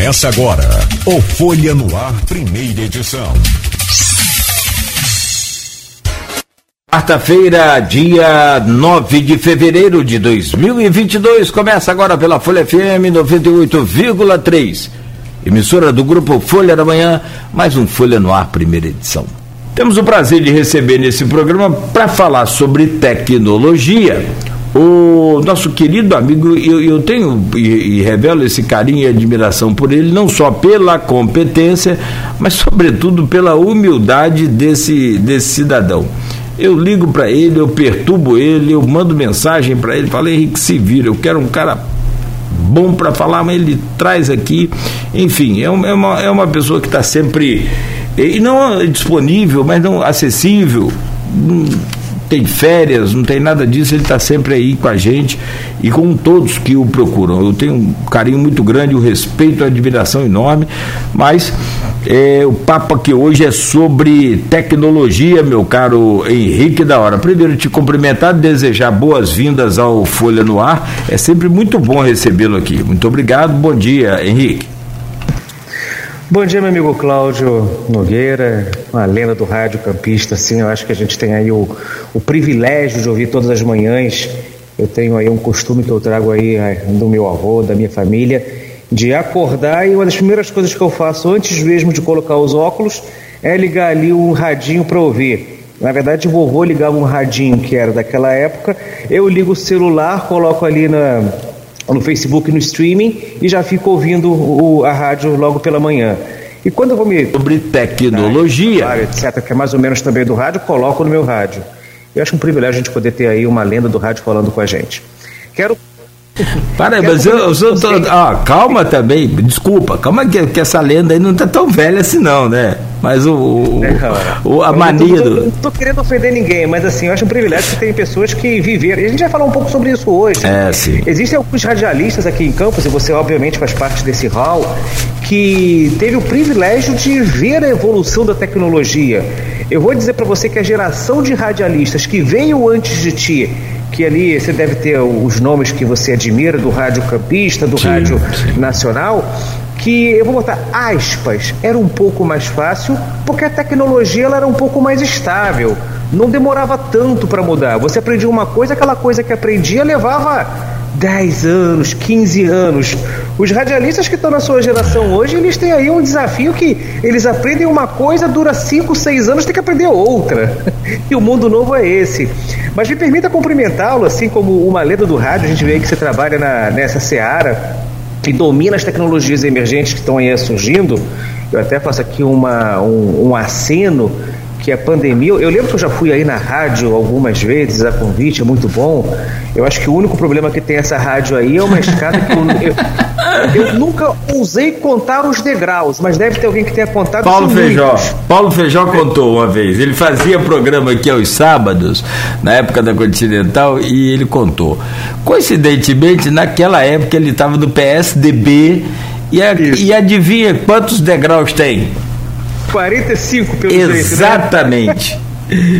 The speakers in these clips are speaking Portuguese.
Começa agora o Folha no Ar, primeira edição. Quarta-feira, dia 9 de fevereiro de 2022, começa agora pela Folha FM 98,3. Emissora do grupo Folha da Manhã, mais um Folha no Ar, primeira edição. Temos o prazer de receber nesse programa para falar sobre tecnologia o nosso querido amigo, eu, eu tenho e, e, revelo esse carinho e admiração por ele, não só pela competência, mas sobretudo pela humildade desse, desse cidadão. Eu ligo para ele, eu perturbo ele, eu mando mensagem para ele, falo, Henrique, se vira, eu quero um cara bom para falar, mas ele traz aqui. Enfim, é, é uma, é uma pessoa que está sempre. E não disponível, mas não acessível tem férias, não tem nada disso, ele está sempre aí com a gente e com todos que o procuram. Eu tenho um carinho muito grande, um respeito, uma admiração enorme, mas é, o papo aqui hoje é sobre tecnologia, meu caro Henrique da Hora. Primeiro, te cumprimentar, desejar boas-vindas ao Folha no Ar. É sempre muito bom recebê-lo aqui. Muito obrigado, bom dia, Henrique. Bom dia, meu amigo Cláudio Nogueira, uma lenda do rádio campista, assim, eu acho que a gente tem aí o, o privilégio de ouvir todas as manhãs. Eu tenho aí um costume que eu trago aí é, do meu avô, da minha família, de acordar e uma das primeiras coisas que eu faço antes mesmo de colocar os óculos é ligar ali um radinho para ouvir. Na verdade, o vovô ligava um radinho que era daquela época, eu ligo o celular, coloco ali na, no Facebook, no streaming e já fico ouvindo o, a rádio logo pela manhã. E quando eu vou me. Sobre tecnologia. Claro, etc., que é mais ou menos também do rádio, coloco no meu rádio. Eu acho um privilégio a gente poder ter aí uma lenda do rádio falando com a gente. Quero para, mas eu, eu sou. Tô, ah, calma também, desculpa, calma que, que essa lenda aí não tá tão velha assim, não, né? Mas o. o, o a mania do. Não tô querendo ofender ninguém, mas assim, eu acho um privilégio que tem pessoas que viveram. E a gente vai falar um pouco sobre isso hoje. É, sim. Existem alguns radialistas aqui em Campos, e você, obviamente, faz parte desse hall, que teve o privilégio de ver a evolução da tecnologia. Eu vou dizer para você que a geração de radialistas que veio antes de ti que ali você deve ter os nomes que você admira do rádio campista, do sim, rádio sim. nacional, que eu vou botar aspas, era um pouco mais fácil porque a tecnologia ela era um pouco mais estável, não demorava tanto para mudar. Você aprendia uma coisa, aquela coisa que aprendia levava 10 anos, 15 anos. Os radialistas que estão na sua geração hoje, eles têm aí um desafio que eles aprendem uma coisa, dura 5, 6 anos, tem que aprender outra. E o mundo novo é esse. Mas me permita cumprimentá-lo, assim como uma lenda do rádio, a gente vê que você trabalha na, nessa seara e domina as tecnologias emergentes que estão aí surgindo. Eu até faço aqui uma, um, um aceno que a pandemia. Eu lembro que eu já fui aí na rádio algumas vezes, a convite é muito bom. Eu acho que o único problema que tem essa rádio aí é uma escada que eu, eu, eu nunca ousei contar os degraus, mas deve ter alguém que tenha contado. Paulo Feijó. Paulo Feijó contou uma vez. Ele fazia programa aqui aos sábados, na época da Continental, e ele contou. Coincidentemente, naquela época ele estava no PSDB. E, a, e adivinha quantos degraus tem? 45 pelo Exatamente. Jeito, né?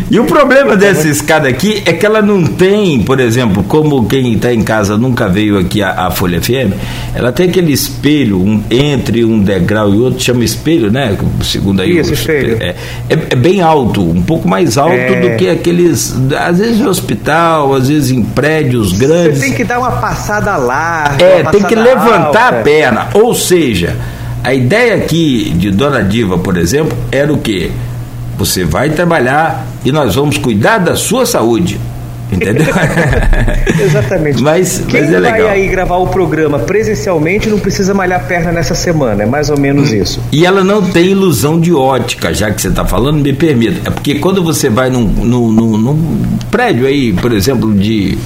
E o problema dessa escada aqui é que ela não tem, por exemplo, como quem está em casa nunca veio aqui a, a, Folha FM, ela tem aquele espelho um, entre um degrau e outro, chama espelho, né? Segundo aí. Isso, espelho. É, é, é, bem alto, um pouco mais alto é... do que aqueles, às vezes em hospital, às vezes em prédios grandes. Você tem que dar uma passada larga. É, tem que levantar alta. a perna. Ou seja, a ideia aqui de Dona Diva, por exemplo, era o quê? Você vai trabalhar e nós vamos cuidar da sua saúde. Entendeu? Exatamente. Mas, Quem mas é legal. vai aí gravar o programa presencialmente não precisa malhar perna nessa semana, é mais ou menos isso. E ela não tem ilusão de ótica, já que você está falando, me permita. É porque quando você vai num, num, num, num prédio aí, por exemplo, de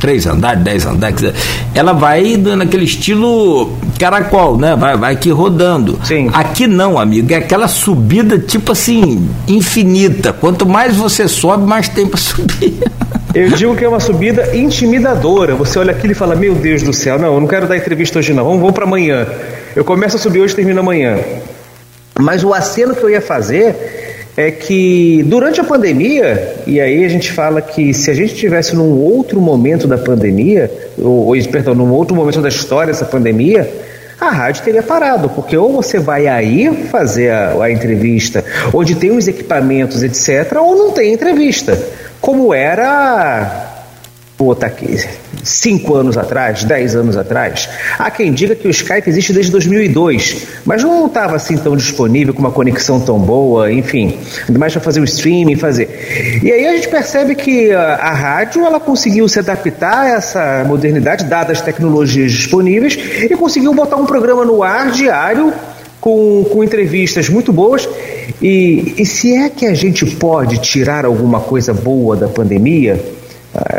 três andares, dez andares, ela vai naquele estilo caracol, né? Vai, vai aqui rodando. Sim. Aqui não, amigo, é aquela subida tipo assim, infinita. Quanto mais você sobe, mais tem para subir. Eu digo que é uma subida intimidadora. Você olha aquilo e fala: Meu Deus do céu, não, eu não quero dar entrevista hoje, não. Vamos, vamos para amanhã. Eu começo a subir hoje e termino amanhã. Mas o aceno que eu ia fazer é que durante a pandemia, e aí a gente fala que se a gente tivesse num outro momento da pandemia, ou, ou perdão, num outro momento da história dessa pandemia, a rádio teria parado, porque ou você vai aí fazer a, a entrevista, onde tem os equipamentos, etc., ou não tem entrevista, como era botar aqui, cinco anos atrás, dez anos atrás. Há quem diga que o Skype existe desde 2002, mas não estava assim tão disponível, com uma conexão tão boa, enfim, mais para fazer o streaming, fazer. E aí a gente percebe que a, a rádio ela conseguiu se adaptar a essa modernidade, dadas as tecnologias disponíveis, e conseguiu botar um programa no ar diário com, com entrevistas muito boas. E, e se é que a gente pode tirar alguma coisa boa da pandemia,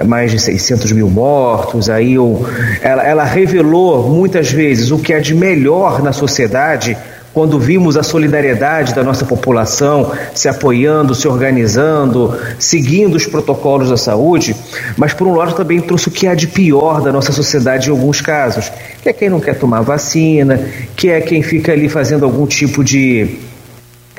mais de 600 mil mortos, aí o, ela, ela revelou muitas vezes o que é de melhor na sociedade quando vimos a solidariedade da nossa população se apoiando, se organizando, seguindo os protocolos da saúde, mas por um lado também trouxe o que há de pior da nossa sociedade em alguns casos, que é quem não quer tomar vacina, que é quem fica ali fazendo algum tipo de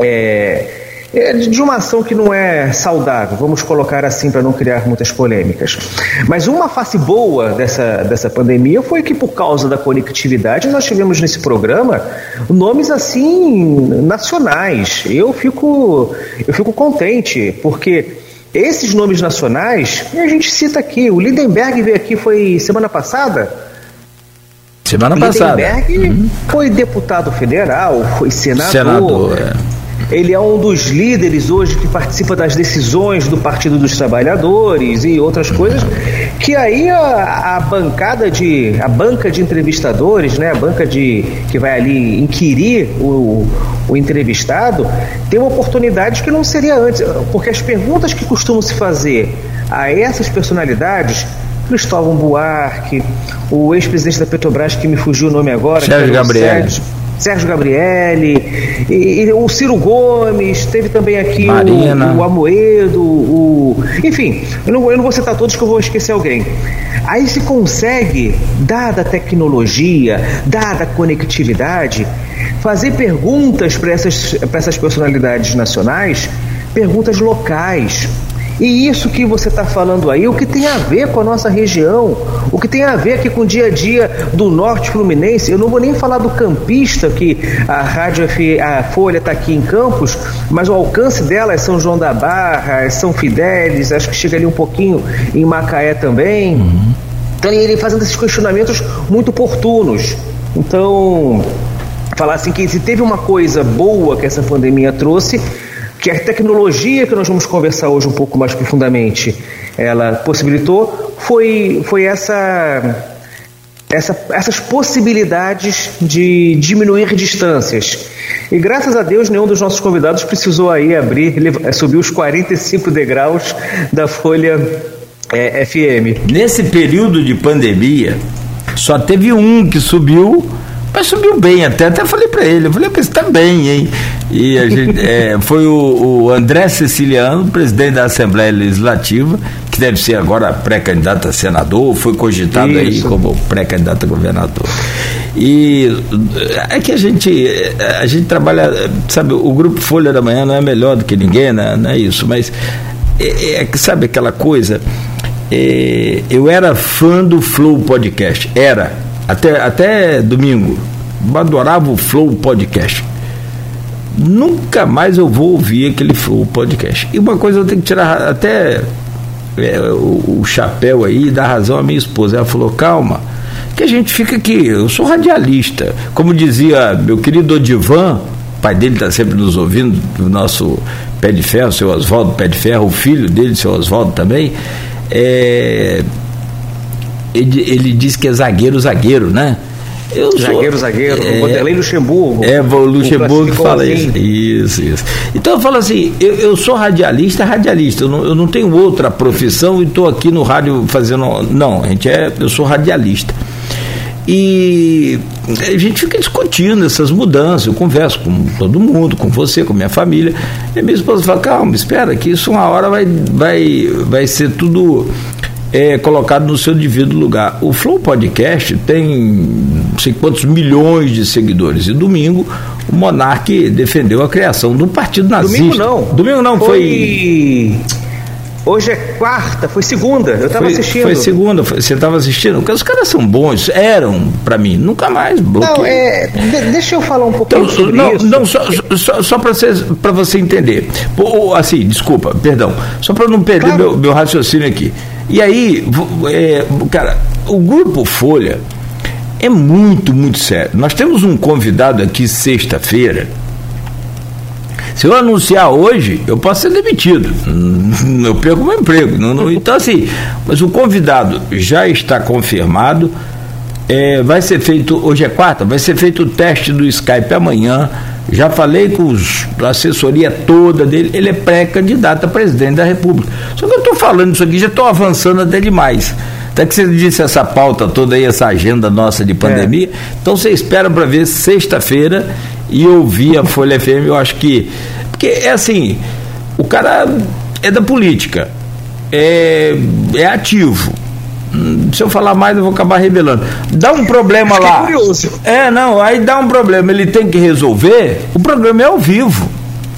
é, é, de uma ação que não é saudável, vamos colocar assim para não criar muitas polêmicas. Mas uma face boa dessa, dessa pandemia foi que, por causa da conectividade, nós tivemos nesse programa nomes assim nacionais. Eu fico, eu fico contente, porque esses nomes nacionais, a gente cita aqui, o Lindenberg veio aqui, foi semana passada. Semana passada. Lindenberg uhum. foi deputado federal, foi senador. Senador, é ele é um dos líderes hoje que participa das decisões do Partido dos Trabalhadores e outras coisas, que aí a, a bancada de a banca de entrevistadores, né, a banca de que vai ali inquirir o, o entrevistado, tem uma oportunidade que não seria antes, porque as perguntas que costumam se fazer a essas personalidades Cristóvão Buarque, o ex-presidente da Petrobras que me fugiu o nome agora, Sérgio Gabriel. Sérgio, Sérgio Gabrielli, e, e, o Ciro Gomes, teve também aqui o, o, Amoedo, o. Enfim, eu não, eu não vou citar todos que eu vou esquecer alguém. Aí se consegue, dada a tecnologia, dada a conectividade, fazer perguntas para essas, essas personalidades nacionais, perguntas locais, e isso que você está falando aí, o que tem a ver com a nossa região, o que tem a ver aqui com o dia a dia do Norte Fluminense. Eu não vou nem falar do campista, que a Rádio F, a Folha está aqui em Campos, mas o alcance dela é São João da Barra, é São Fidélis, acho que chega ali um pouquinho em Macaé também. Uhum. Então ele fazendo esses questionamentos muito oportunos. Então, falar assim que se teve uma coisa boa que essa pandemia trouxe, que a tecnologia que nós vamos conversar hoje um pouco mais profundamente, ela possibilitou, foi, foi essa, essa, essas possibilidades de diminuir distâncias. E graças a Deus, nenhum dos nossos convidados precisou aí abrir, subir os 45 degraus da Folha é, FM. Nesse período de pandemia, só teve um que subiu mas subiu bem até, até falei para ele, eu falei, você tá bem, hein? E a gente, é, foi o, o, André Ceciliano, presidente da Assembleia Legislativa, que deve ser agora pré-candidato a senador, foi cogitado Isso. aí como pré-candidato a governador. E é que a gente, a gente trabalha, sabe, o grupo Folha da Manhã não é melhor do que ninguém, né? não é isso, mas é, é, sabe aquela coisa, é, eu era fã do Flow Podcast, era até, até domingo. Adorava o Flow Podcast. Nunca mais eu vou ouvir aquele Flow Podcast. E uma coisa eu tenho que tirar até é, o, o, chapéu aí e dar razão à minha esposa. Ela falou: calma, que a gente fica aqui. Eu sou radialista. Como dizia meu querido Odivan, pai dele está sempre nos ouvindo, o nosso pé de ferro, seu Oswaldo Pé de Ferro, o filho dele, seu Oswaldo também. É, ele, ele diz que é zagueiro, zagueiro, né? Eu zagueiro, sou, zagueiro, é, Vanderlei Luxemburgo. É, o Luxemburgo fala assim. isso. Isso, isso. Então eu falo assim, eu, eu sou radialista, radialista, eu não, eu não tenho outra profissão e estou aqui no rádio fazendo. Não, a gente é, eu sou radialista. E a gente fica discutindo essas mudanças, eu converso com todo mundo, com você, com minha família. E minha esposa fala, calma, espera, que isso uma hora vai, vai, vai ser tudo é colocado no seu devido lugar. O Flow Podcast tem não sei quantos milhões de seguidores. E domingo o Monarque defendeu a criação do partido nazista. Domingo não. Domingo não, foi. foi... Hoje é quarta, foi segunda, eu estava assistindo. Foi segunda, foi, você estava assistindo? Porque os caras são bons, eram para mim, nunca mais bloqueei. Não, é, de, deixa eu falar um pouquinho então, sobre não, isso. Não, só, só, só para você, você entender. Assim, desculpa, perdão, só para não perder claro. meu, meu raciocínio aqui. E aí, é, cara, o Grupo Folha é muito, muito sério. Nós temos um convidado aqui sexta-feira se eu anunciar hoje, eu posso ser demitido. Eu perco meu emprego. Então, assim, mas o convidado já está confirmado. É, vai ser feito, hoje é quarta, vai ser feito o teste do Skype amanhã. Já falei com os, a assessoria toda dele, ele é pré-candidato a presidente da República. Só que eu estou falando isso aqui, já estou avançando até demais. Até que você disse essa pauta toda aí, essa agenda nossa de pandemia. É. Então você espera para ver sexta-feira e ouvir a Folha FM, eu acho que. Porque é assim, o cara é da política, é, é ativo. Se eu falar mais, eu vou acabar revelando. Dá um problema lá. É, não, aí dá um problema, ele tem que resolver. O programa é ao vivo.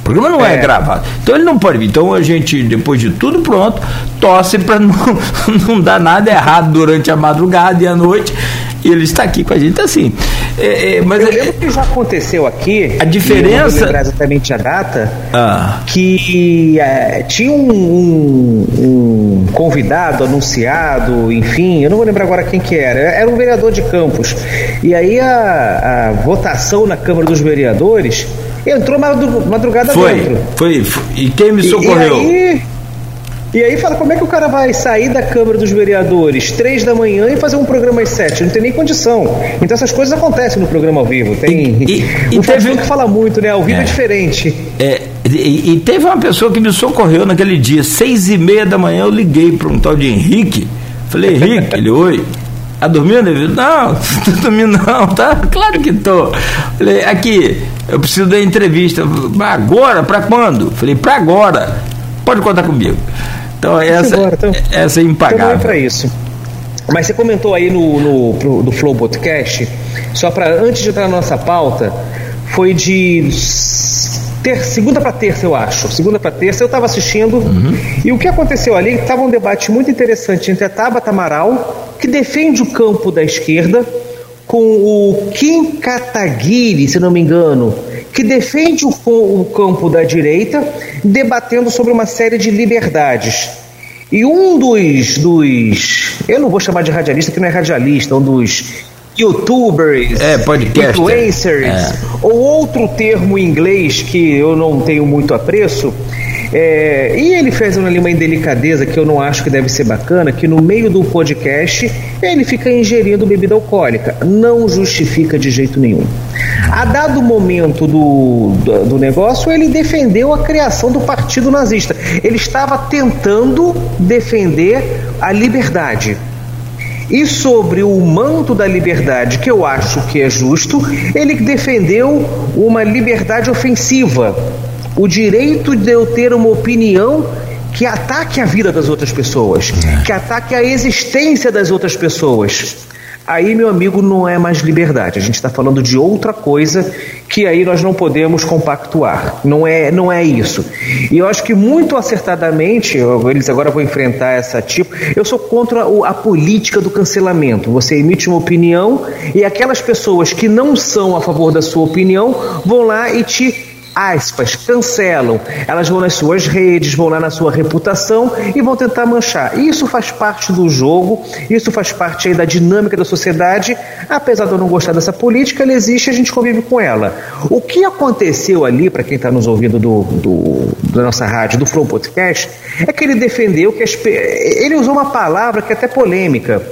O programa não é. é. gravado. Então ele não pode vir. Então a gente, depois de tudo pronto, torce para não, não dar nada errado durante a madrugada e a noite. E ele está aqui com a gente. Então, assim. É, é, mas eu é- lembro que já aconteceu aqui. A diferença. Eu não exatamente a data. Ah. Que é, tinha um, um, um, convidado, anunciado, enfim, eu não vou lembrar agora quem que era. Era um vereador de Campos. E aí a, a votação na Câmara dos Vereadores entrou madrugada foi, dentro. Foi, foi. E quem me socorreu? E, e aí, e aí fala, como é que o cara vai sair da Câmara dos Vereadores três da manhã e fazer um programa às sete? Não tem nem condição. Então essas coisas acontecem no programa ao vivo. Tem. E, e, o teve... que fala muito, né? Ao vivo é, é diferente. É, e, e, teve uma pessoa que me socorreu naquele dia, seis e meia da manhã, eu liguei para um tal de Henrique. Falei, Henrique, ele, oi. Tá dormindo? Ele não, tô dormindo não, tá? Claro que tô. Falei, aqui, eu preciso da entrevista. Agora? Para quando? Falei, para agora. Pode contar comigo. Então, essa, Agora, então, essa é impagável. Então para isso. Mas você comentou aí no, no pro, do Flow Podcast, só para antes de entrar na nossa pauta, foi de ter, segunda para terça, eu acho. Segunda para terça, eu estava assistindo. Uhum. E o que aconteceu ali? Estava um debate muito interessante entre a Tabata Amaral, que defende o campo da esquerda, com o Kim Kataguiri, se não me engano, que defende o, o campo da direita, debatendo sobre uma série de liberdades. E um dos, dos. Eu não vou chamar de radialista, que não é radialista, um dos youtubers, é, influencers, é. ou outro termo em inglês que eu não tenho muito apreço, é, e ele fez ali uma indelicadeza que eu não acho que deve ser bacana, que no meio do podcast ele fica ingerindo bebida alcoólica. Não justifica de jeito nenhum. A dado momento do, do, do negócio, ele defendeu a criação do partido nazista. Ele estava tentando defender a liberdade. E sobre o manto da liberdade, que eu acho que é justo, ele defendeu uma liberdade ofensiva o direito de eu ter uma opinião que ataque a vida das outras pessoas, que ataque a existência das outras pessoas. Aí, meu amigo, não é mais liberdade. A gente está falando de outra coisa que aí nós não podemos compactuar. Não é, não é isso. E eu acho que muito acertadamente, eles agora vão enfrentar essa tipo. Eu sou contra a política do cancelamento. Você emite uma opinião e aquelas pessoas que não são a favor da sua opinião vão lá e te aspas, cancelam. Elas vão nas suas redes, vão lá na sua reputação e vão tentar manchar. Isso faz parte do jogo, isso faz parte da dinâmica da sociedade. Apesar de eu não gostar dessa política, ela existe e a gente convive com ela. O que aconteceu ali, para quem está nos ouvindo do, do, da nossa rádio, do Flow Podcast, é que ele defendeu que as, ele usou uma palavra que é até polêmica.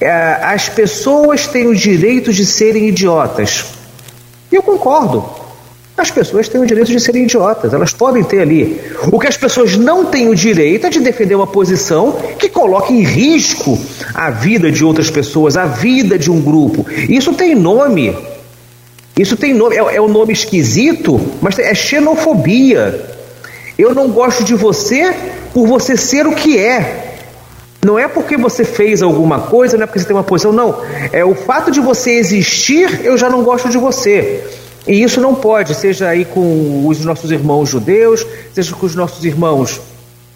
É, as pessoas têm o direito de serem idiotas. E eu concordo. As pessoas têm o direito de serem idiotas, elas podem ter ali. O que as pessoas não têm o direito é de defender uma posição que coloque em risco a vida de outras pessoas, a vida de um grupo. Isso tem nome. Isso tem nome, é, é um nome esquisito, mas é xenofobia. Eu não gosto de você por você ser o que é. Não é porque você fez alguma coisa, não é porque você tem uma posição, não. É o fato de você existir, eu já não gosto de você. E isso não pode, seja aí com os nossos irmãos judeus, seja com os nossos irmãos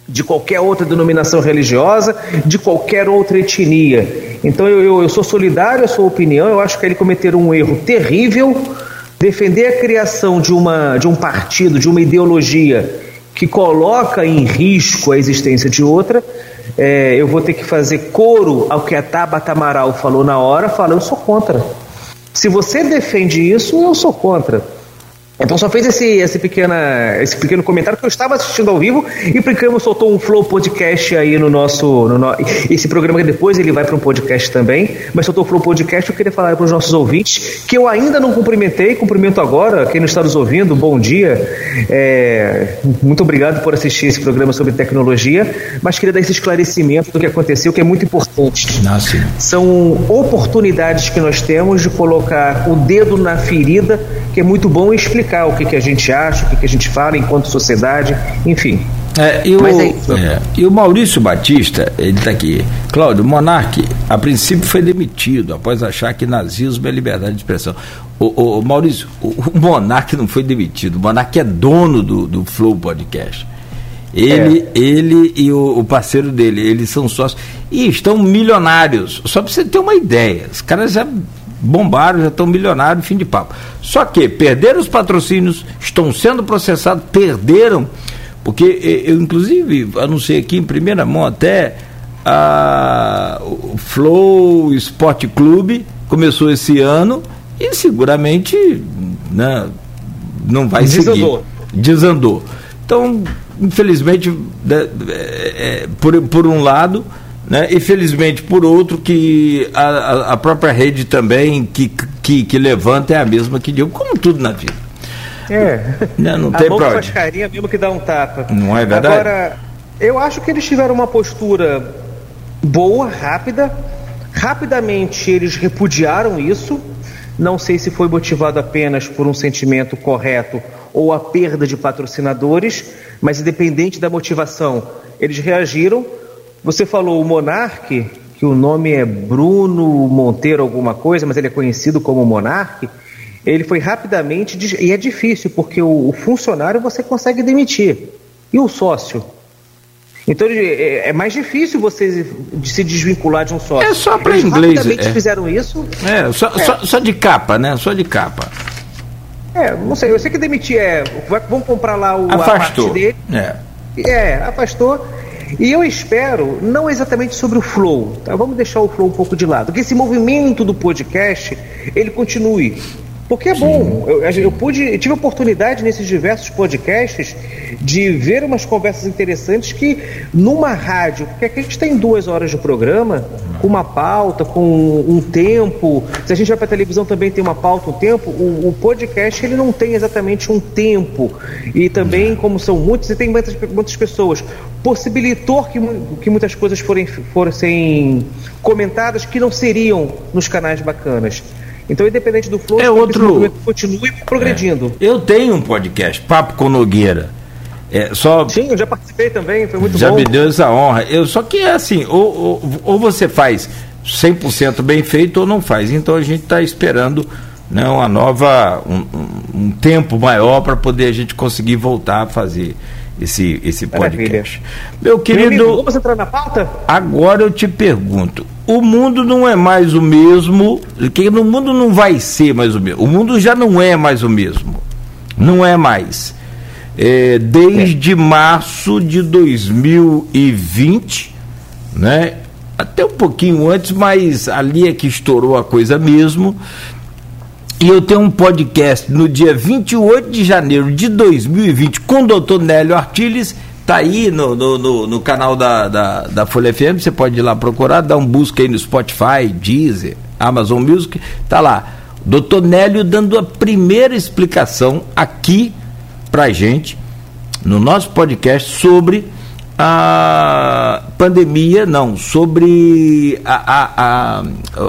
de qualquer outra denominação religiosa, de qualquer outra etnia. Então eu, eu, eu sou solidário à sua opinião, eu acho que ele cometeram um erro terrível. Defender a criação de, uma, de um partido, de uma ideologia que coloca em risco a existência de outra, é, eu vou ter que fazer coro ao que a Tabata Amaral falou na hora, fala, eu sou contra. Se você defende isso, eu sou contra. Então só fez esse, esse, pequena, esse pequeno comentário que eu estava assistindo ao vivo e Pricamo soltou um Flow Podcast aí no nosso. No no, esse programa que depois ele vai para um podcast também, mas soltou o Flow Podcast. Eu queria falar para os nossos ouvintes que eu ainda não cumprimentei, cumprimento agora, quem não está nos ouvindo, bom dia. É, muito obrigado por assistir esse programa sobre tecnologia, mas queria dar esse esclarecimento do que aconteceu, que é muito importante. Nossa. São oportunidades que nós temos de colocar o dedo na ferida, que é muito bom explicar explicar o que, que a gente acha, o que, que a gente fala enquanto sociedade, enfim. É, e, o, é, e o Maurício Batista, ele está aqui. Cláudio, Monarque, a princípio foi demitido após achar que nazismo é liberdade de expressão. O, o Maurício, o, o Monarque não foi demitido, o Monarque é dono do, do Flow Podcast. Ele, é. ele e o, o, parceiro dele, eles são sócios e estão milionários. Só para você ter uma ideia, os caras já bombaram, já estão milionários, fim de papo. Só que perderam os patrocínios, estão sendo processados, perderam, porque eu inclusive anunciei aqui em primeira mão até a, o Flow Sport Clube começou esse ano e seguramente né, não vai Desandou. seguir. Desandou. Então, infelizmente, é, é, por, por um lado, né? E felizmente por outro que a, a própria rede também que, que, que levanta é a mesma que deu, como tudo na vida. É. Não, não a tem problema. faz carinha mesmo que dá um tapa. Não é verdade? Agora, eu acho que eles tiveram uma postura boa, rápida. Rapidamente eles repudiaram isso. Não sei se foi motivado apenas por um sentimento correto ou a perda de patrocinadores, mas independente da motivação, eles reagiram você falou o Monarque, que o nome é Bruno Monteiro alguma coisa, mas ele é conhecido como Monarque. Ele foi rapidamente e é difícil porque o, funcionário você consegue demitir e o sócio. Então é, é mais difícil você se desvincular de um sócio. É só para inglês. Rapidamente é. fizeram isso. É só, é. Só, só, de capa, né? Só de capa. É, não sei. Eu sei que demitir é. Vamos comprar lá o, Afastou. a parte dele. É. É, afastou. E eu espero, não exatamente sobre o flow, tá? vamos deixar o flow um pouco de lado, que esse movimento do podcast ele continue. Porque é bom. Eu, eu pude, eu tive oportunidade nesses diversos podcasts de ver umas conversas interessantes que numa rádio, porque aqui a gente tem duas horas de programa, com uma pauta, com um tempo. Se a gente vai para televisão também tem uma pauta, um tempo. O, o, podcast ele não tem exatamente um tempo. E também, como são muitos, e tem muitas, muitas pessoas, possibilitou que, que muitas coisas forem, fossem comentadas que não seriam nos canais bacanas. Então, independente do flow, é outro... continue progredindo. É. Eu tenho um podcast, Papo com Nogueira. É, só... Sim, eu já participei também, foi muito já bom. Já me deu essa honra. Eu, só que é assim, ou, ou, ou você faz 100% bem feito ou não faz. Então a gente está esperando né, uma nova, um, um tempo maior para poder a gente conseguir voltar a fazer esse, esse podcast. Maravilha. Meu querido. Meu amigo, vamos entrar na pauta? Agora eu te pergunto: o mundo não é mais o mesmo, que no mundo não vai ser mais o mesmo. O mundo já não é mais o mesmo. Não é mais. É, desde é. março de 2020, né? Até um pouquinho antes, mas ali é que estourou a coisa mesmo. E eu tenho um podcast no dia 28 de janeiro de 2020 com o doutor Nélio Artiles. Tá aí no, no, no, no canal da, da, da, Folha FM, você pode ir lá procurar, dar um busca aí no Spotify, Deezer, Amazon Music, tá lá. Doutor Nélio dando a primeira explicação aqui pra gente, no nosso podcast, sobre a pandemia, não, sobre a, a, a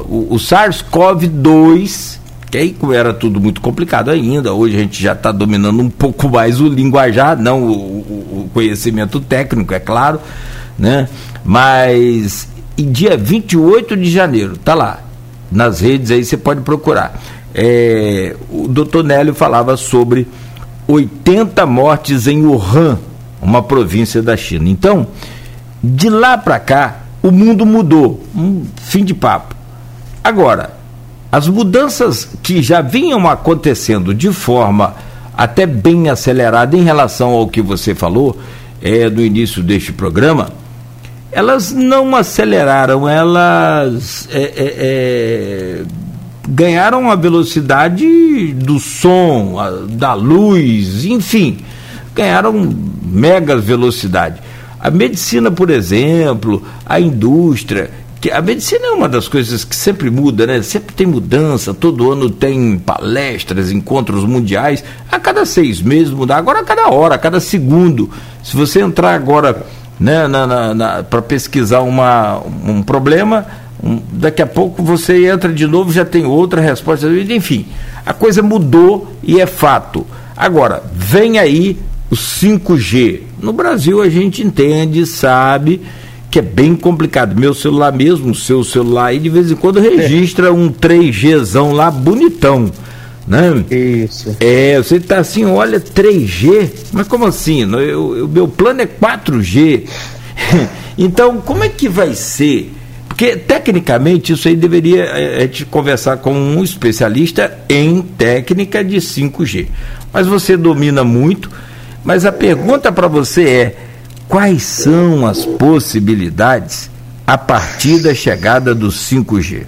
o, o SARS-CoV-2 que aí era tudo muito complicado ainda, hoje a gente já está dominando um pouco mais o linguajar, não o, o, conhecimento técnico, é claro, né? Mas em dia 28 de janeiro, tá lá, nas redes aí você pode procurar. É, o doutor Nélio falava sobre 80 mortes em Wuhan, uma província da China. Então, de lá para cá, o mundo mudou. Um fim de papo. Agora, as mudanças que já vinham acontecendo de forma até bem acelerada em relação ao que você falou é, no início deste programa, elas não aceleraram, elas é, é, é, ganharam a velocidade do som, a, da luz, enfim, ganharam mega velocidade. A medicina, por exemplo, a indústria, a medicina é uma das coisas que sempre muda, né? Sempre tem mudança, todo ano tem palestras, encontros mundiais, a cada seis meses muda, agora a cada hora, a cada segundo. Se você entrar agora né, para pesquisar uma, um problema, um, daqui a pouco você entra de novo, já tem outra resposta, enfim, a coisa mudou e é fato. Agora, vem aí o 5G. No Brasil a gente entende, sabe que é bem complicado. Meu celular mesmo, o seu celular aí, de vez em quando registra é. um 3Gzão lá bonitão. Né? Isso. É, você está assim, olha, 3G, mas como assim? O meu plano é 4G. então, como é que vai ser? Porque tecnicamente isso aí deveria é, é, te conversar com um especialista em técnica de 5G. Mas você domina muito, mas a pergunta para você é: quais são as possibilidades a partir da chegada do 5G?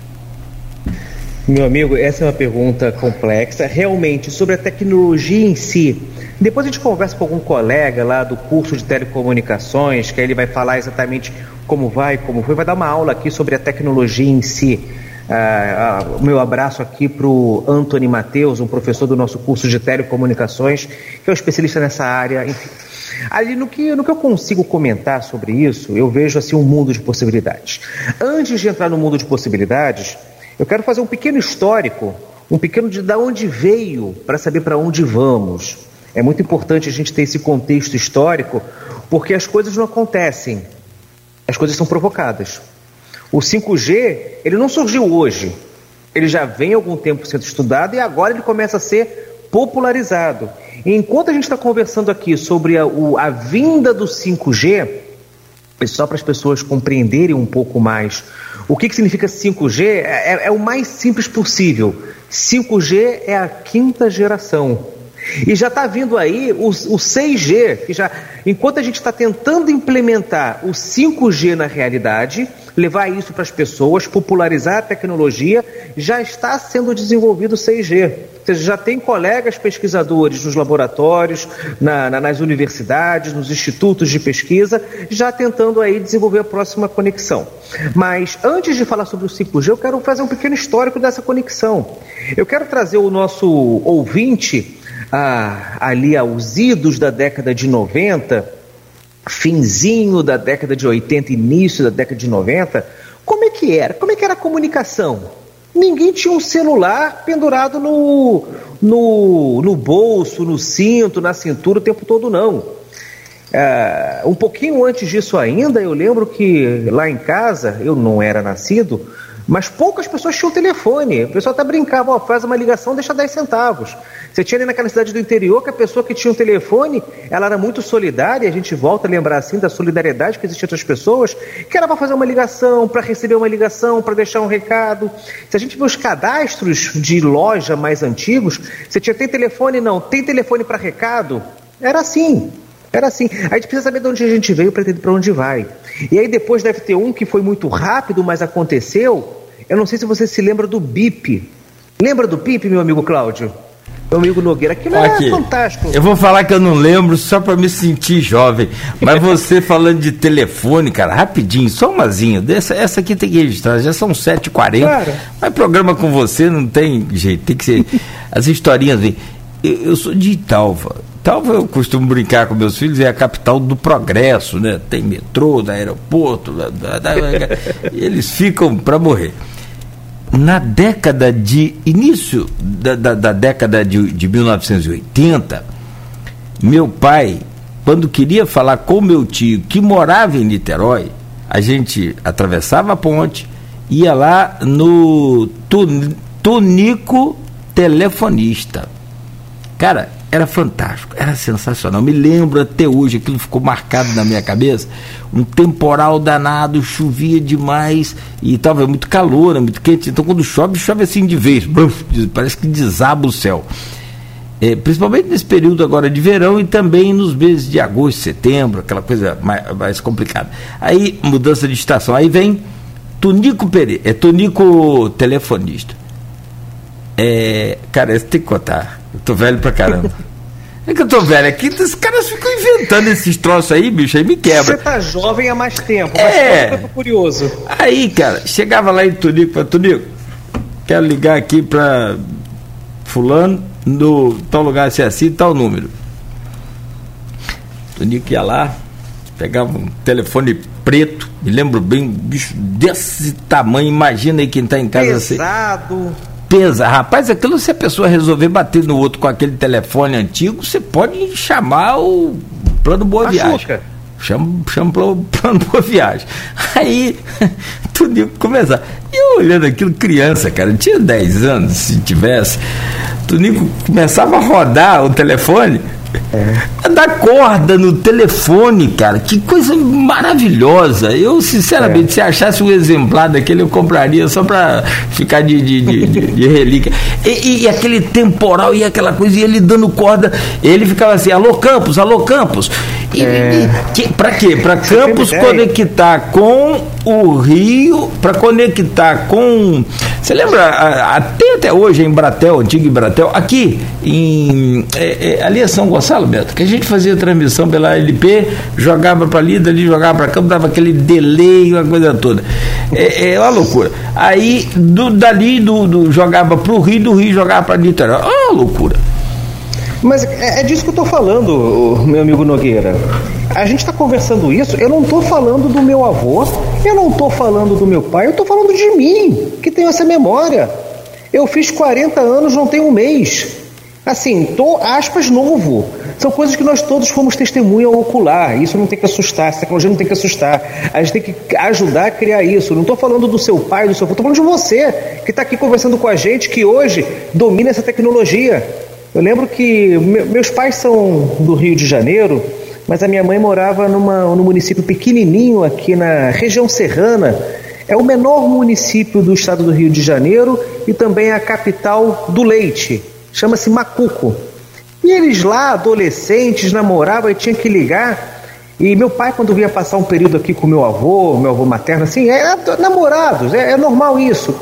Meu amigo, essa é uma pergunta complexa. Realmente, sobre a tecnologia em si, depois a gente conversa com algum colega lá do curso de telecomunicações, que aí ele vai falar exatamente como vai, como foi, vai dar uma aula aqui sobre a tecnologia em si. Ah, ah, o meu abraço aqui para o Anthony Matheus, um professor do nosso curso de telecomunicações, que é um especialista nessa área. Enfim. Ali no que, no que eu consigo comentar sobre isso, eu vejo assim um mundo de possibilidades. Antes de entrar no mundo de possibilidades, eu quero fazer um pequeno histórico, um pequeno de da onde veio, para saber para onde vamos. É muito importante a gente ter esse contexto histórico, porque as coisas não acontecem, as coisas são provocadas. O 5G, ele não surgiu hoje, ele já vem há algum tempo sendo estudado e agora ele começa a ser popularizado. E enquanto a gente está conversando aqui sobre a, o, a vinda do 5G, só para as pessoas compreenderem um pouco mais o que, que significa 5G, é, é, é o mais simples possível. 5G é a quinta geração. E já está vindo aí o, o 6G, que já, enquanto a gente está tentando implementar o 5G na realidade, levar isso para as pessoas, popularizar a tecnologia, já está sendo desenvolvido o 6G. Ou seja, já tem colegas pesquisadores nos laboratórios, na, na, nas universidades, nos institutos de pesquisa, já tentando aí desenvolver a próxima conexão. Mas antes de falar sobre o 5G, eu quero fazer um pequeno histórico dessa conexão. Eu quero trazer o nosso ouvinte ah, ali aos idos da década de 90, finzinho da década de 80, início da década de 90, como é que era? Como é que era a comunicação? Ninguém tinha um celular pendurado no, no, no bolso, no cinto, na cintura o tempo todo, não. É, um pouquinho antes disso ainda, eu lembro que lá em casa, eu não era nascido, mas poucas pessoas tinham telefone. O pessoal até brincava, faz uma ligação, deixa 10 centavos. Você tinha ali naquela cidade do interior que a pessoa que tinha um telefone, ela era muito solidária, a gente volta a lembrar assim da solidariedade que existia entre as pessoas, que era para fazer uma ligação, para receber uma ligação, para deixar um recado. Se a gente vê os cadastros de loja mais antigos, você tinha tem telefone? Não. Tem telefone para recado? Era assim. Era assim. A gente precisa saber de onde a gente veio para entender para onde vai. E aí depois deve ter um que foi muito rápido, mas aconteceu. Eu não sei se você se lembra do BIP. Lembra do BIP, meu amigo Cláudio? Meu amigo Nogueira, aquilo Aqui. é fantástico. Eu vou falar que eu não lembro só para me sentir jovem. Mas você falando de telefone, cara, rapidinho, só umazinha. Dessa, essa aqui tem que registrar, já são 7h40. Claro. Mas programa com você não tem jeito, tem que ser. As historinhas. Eu, eu sou de Italva. Talva eu costumo brincar com meus filhos, é a capital do progresso, né? Tem metrô, da aeroporto, da, da, e eles ficam para morrer. Na década de. início da, da, da década de, de 1980, meu pai, quando queria falar com meu tio que morava em Niterói, a gente atravessava a ponte, ia lá no Tunico Telefonista. Cara, era fantástico, era sensacional. Me lembro até hoje, aquilo ficou marcado na minha cabeça. Um temporal danado, chovia demais e estava muito calor, né, muito quente. Então quando chove, chove assim de vez, parece que desaba o céu. É, principalmente nesse período agora de verão e também nos meses de agosto, setembro, aquela coisa mais, mais complicada. Aí, mudança de estação. Aí vem Tonico Pereira, é Tonico telefonista. É, cara, você tem que contar. Eu tô velho pra caramba. É que eu tô velho aqui, os caras ficam inventando esses troços aí, bicho, aí me quebra. Você tá jovem há mais tempo, mas é. eu curioso. Aí, cara, chegava lá em Tunico, falei, Tunico, quero ligar aqui pra fulano, no tal lugar assim, assim, tal número. Tunico ia lá, pegava um telefone preto, me lembro bem, um bicho desse tamanho, imagina aí quem tá em casa assim. Pesado. Assim pesa. Rapaz, aquilo se a pessoa resolver bater no outro com aquele telefone antigo, você pode chamar o plano Boa Viagem. Chama, chama o plano Boa Viagem. Aí, tudo começar. E eu olhando aquilo, criança, cara, tinha 10 anos, se tivesse, tudo começava a rodar o telefone. É. Dar corda no telefone, cara, que coisa maravilhosa. Eu, sinceramente, é. se achasse um exemplar daquele, eu compraria só para ficar de, de, de, de, de relíquia. E, e, aquele temporal e aquela coisa, e ele dando corda, ele ficava assim: alô Campos, alô Campos. E, é. que, para quê? Para Campos conectar com o Rio, para conectar com. Você lembra, até até hoje em Bratel, antigo Bratel, aqui em. É, é, ali é São Gonçalo, Beto, que a gente fazia transmissão pela LP, jogava para ali, dali jogava para campo, dava aquele delay, uma coisa toda. É, é uma loucura. Aí, do, dali do, do jogava para o Rio, do Rio jogava para Niterói. É uma loucura. Mas é, é disso que eu estou falando, meu amigo Nogueira. A gente está conversando isso, eu não estou falando do meu avô, eu não estou falando do meu pai, eu estou falando de mim, que tenho essa memória. Eu fiz 40 anos, não tem um mês. Assim, tô, aspas, novo. São coisas que nós todos fomos testemunha ocular. Isso não tem que assustar, essa tecnologia não tem que assustar. A gente tem que ajudar a criar isso. Não estou falando do seu pai, do seu avô, estou falando de você, que está aqui conversando com a gente, que hoje domina essa tecnologia. Eu lembro que meus pais são do Rio de Janeiro, mas a minha mãe morava numa, num município pequenininho aqui na região serrana. É o menor município do estado do Rio de Janeiro e também a capital do leite. Chama-se Macuco. E eles lá, adolescentes, namoravam e tinham que ligar. E meu pai, quando vinha passar um período aqui com meu avô, meu avô materno, assim, é, namorados, é, é normal isso.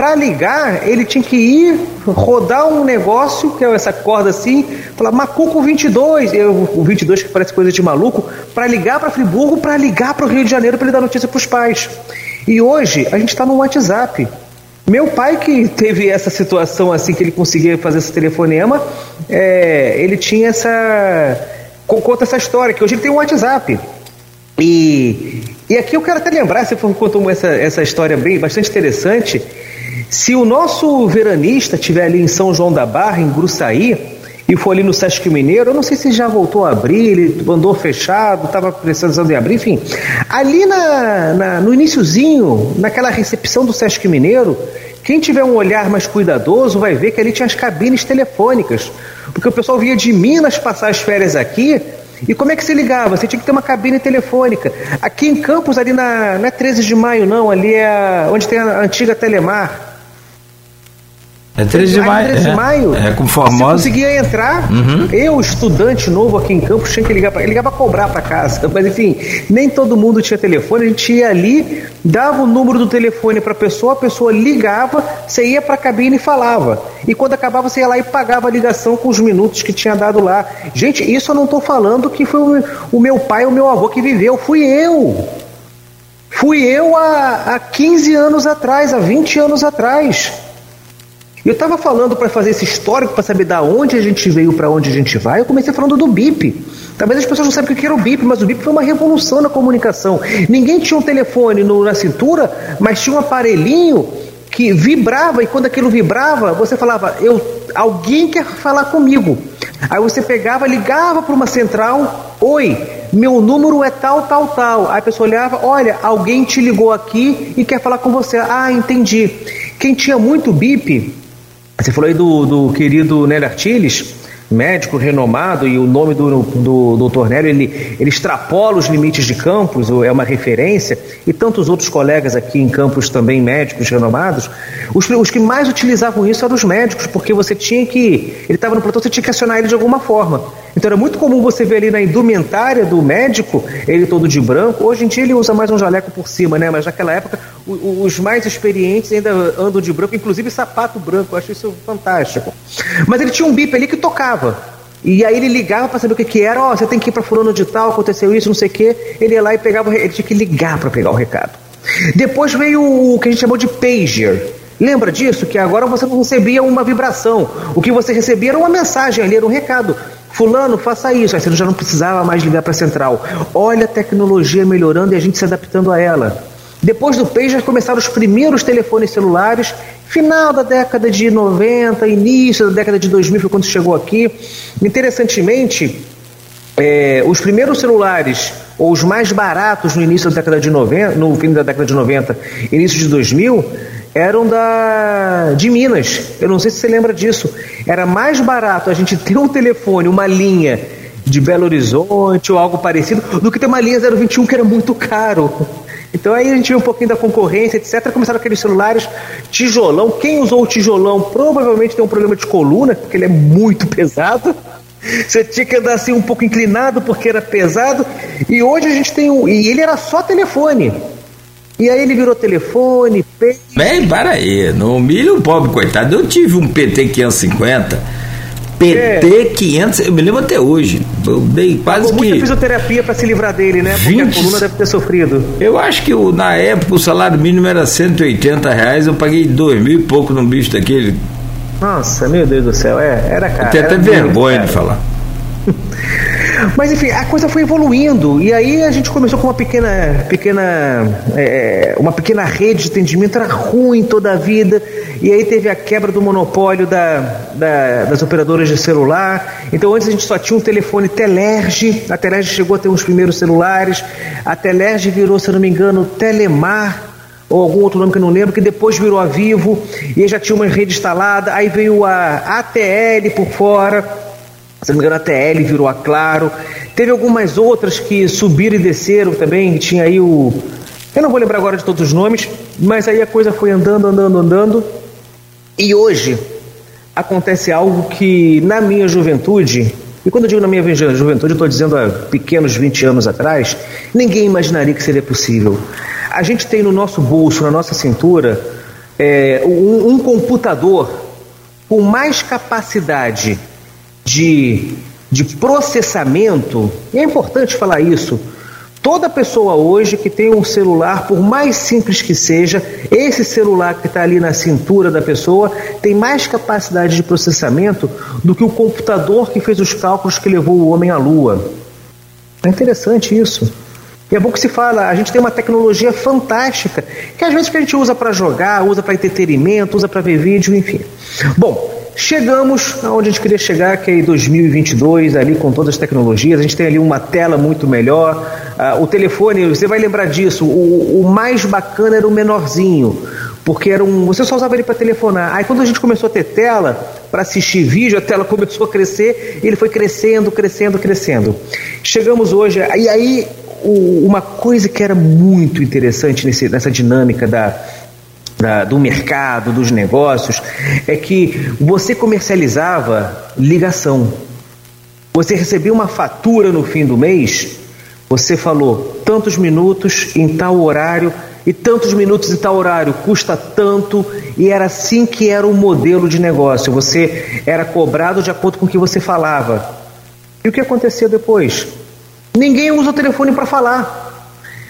Para ligar, ele tinha que ir rodar um negócio, que é essa corda assim, falar Macuco 22, eu, o 22 que parece coisa de maluco, para ligar para Friburgo, para ligar para o Rio de Janeiro para ele dar notícia para os pais. E hoje a gente está no WhatsApp. Meu pai que teve essa situação assim que ele conseguia fazer esse telefonema, é, ele tinha essa conta essa história que hoje ele tem um WhatsApp. E, e aqui eu quero até lembrar, você contou essa, essa história bem bastante interessante. Se o nosso veranista estiver ali em São João da Barra, em Gruçaí, e for ali no Sesc Mineiro, eu não sei se já voltou a abrir, ele andou fechado, estava precisando de abrir, enfim. Ali na, na, no iníciozinho, naquela recepção do Sesc Mineiro, quem tiver um olhar mais cuidadoso vai ver que ali tinha as cabines telefônicas. Porque o pessoal vinha de Minas passar as férias aqui. E como é que se ligava? Você tinha que ter uma cabine telefônica. Aqui em Campos, ali na. Não é 13 de maio, não, ali é onde tem a antiga Telemar. É 13 de maio. 13 de é, maio. É, com Formosa. Você conseguia entrar. Uhum. Eu, estudante novo aqui em Campos, tinha que ligar para ligar para cobrar para casa. Mas enfim, nem todo mundo tinha telefone. A gente ia ali, dava o número do telefone para a pessoa, a pessoa ligava, você ia para a cabine e falava. E quando acabava, você ia lá e pagava a ligação com os minutos que tinha dado lá. Gente, isso eu não estou falando que foi o, meu pai, o meu avô que viveu. Fui eu. Fui eu há, há 15 anos atrás, há 20 anos atrás. Eu estava falando para fazer esse histórico, para saber da onde a gente veio, para onde a gente vai. Eu comecei falando do BIP. Talvez as pessoas não saibam o que era o BIP, mas o BIP foi uma revolução na comunicação. Ninguém tinha um telefone no, na cintura, mas tinha um aparelhinho que vibrava e quando aquilo vibrava, você falava: "Eu, alguém quer falar comigo". Aí você pegava, ligava para uma central: "Oi, meu número é tal, tal, tal". Aí a pessoa olhava: "Olha, alguém te ligou aqui e quer falar com você". Ah, entendi. Quem tinha muito BIP você falou aí do, do querido Nélio Artiles. médico renomado e o nome do, do, do Dr. Nélio, ele, ele extrapola os limites de campus, é uma referência, e tantos outros colegas aqui em campus também médicos renomados, os, os que mais utilizavam isso eram os médicos, porque você tinha que, ele estava no plantão, você tinha que acionar ele de alguma forma. Então era muito comum você ver ali na indumentária do médico, ele todo de branco, hoje em dia ele usa mais um jaleco por cima, né? Mas naquela época os mais experientes ainda andam de branco, inclusive sapato branco, eu acho isso fantástico. Mas ele tinha um bip ali que tocava. E aí ele ligava para saber o que, que era, ó, oh, você tem que ir para fulano de tal, aconteceu isso, não sei o quê. Ele ia lá e pegava, ele tinha que ligar para pegar o recado. Depois veio o que a gente chamou de pager. Lembra disso? Que agora você não recebia uma vibração. O que você recebia era uma mensagem ali, era um recado. Fulano, faça isso. Aí você já não precisava mais ligar para a central. Olha a tecnologia melhorando e a gente se adaptando a ela. Depois do pager começaram os primeiros telefones celulares, final da década de 90, início da década de 2000 foi quando chegou aqui. Interessantemente, é, os primeiros celulares, ou os mais baratos no início da década de 90, no fim da década de 90, início de 2000, eram da de Minas. Eu não sei se você lembra disso. Era mais barato a gente ter um telefone, uma linha de Belo Horizonte ou algo parecido, do que ter uma linha 021 que era muito caro. Então aí a gente viu um pouquinho da concorrência, etc. Começaram aqueles celulares tijolão. Quem usou o tijolão provavelmente tem um problema de coluna, porque ele é muito pesado. Você tinha que andar assim um pouco inclinado porque era pesado. E hoje a gente tem um. E ele era só telefone. E aí ele virou telefone, Bem, para aí. No milho, o pobre coitado. Eu tive um PT 550 PT é. 500, eu me lembro até hoje. Eu dei quase Pagou que. muita fisioterapia para se livrar dele, né? Porque 20... a coluna deve ter sofrido. Eu acho que o, na época o salário mínimo era 180 reais, eu paguei dois mil e pouco num bicho daquele. Nossa, meu Deus do céu, é, era caro. Eu tenho até vergonha de falar. Mas enfim, a coisa foi evoluindo. E aí a gente começou com uma pequena, pequena, é, uma pequena rede de atendimento, era ruim toda a vida. E aí teve a quebra do monopólio da, da, das operadoras de celular. Então antes a gente só tinha um telefone Telerge, a Telerge chegou a ter uns primeiros celulares, a Telerge virou, se não me engano, Telemar ou algum outro nome que eu não lembro, que depois virou a Vivo, e aí já tinha uma rede instalada, aí veio a ATL por fora, se não me engano, a TL virou a Claro. Teve algumas outras que subiram e desceram também. Tinha aí o. Eu não vou lembrar agora de todos os nomes, mas aí a coisa foi andando, andando, andando. E hoje acontece algo que na minha juventude, e quando eu digo na minha juventude, eu estou dizendo há pequenos 20 anos atrás, ninguém imaginaria que seria possível. A gente tem no nosso bolso, na nossa cintura, é, um, um computador com mais capacidade de, de processamento, e é importante falar isso. Toda pessoa hoje que tem um celular, por mais simples que seja, esse celular que está ali na cintura da pessoa tem mais capacidade de processamento do que o computador que fez os cálculos que levou o homem à Lua. É interessante isso. E é bom que se fala, a gente tem uma tecnologia fantástica, que às vezes que a gente usa para jogar, usa para entretenimento, usa para ver vídeo, enfim. Bom, Chegamos aonde a gente queria chegar, que é em 2022, ali com todas as tecnologias. A gente tem ali uma tela muito melhor. Uh, o telefone, você vai lembrar disso, o, o, mais bacana era o menorzinho, porque era um, você só usava ele para telefonar. Aí quando a gente começou a ter tela para assistir vídeo, a tela começou a crescer e ele foi crescendo, crescendo, crescendo. Chegamos hoje, e aí uma coisa que era muito interessante nesse, nessa dinâmica da da, do mercado, dos negócios, é que você comercializava ligação. Você recebia uma fatura no fim do mês, você falou tantos minutos em tal horário e tantos minutos em tal horário custa tanto, e era assim que era o modelo de negócio. Você era cobrado de acordo com o que você falava. E o que aconteceu depois? Ninguém usa o telefone para falar.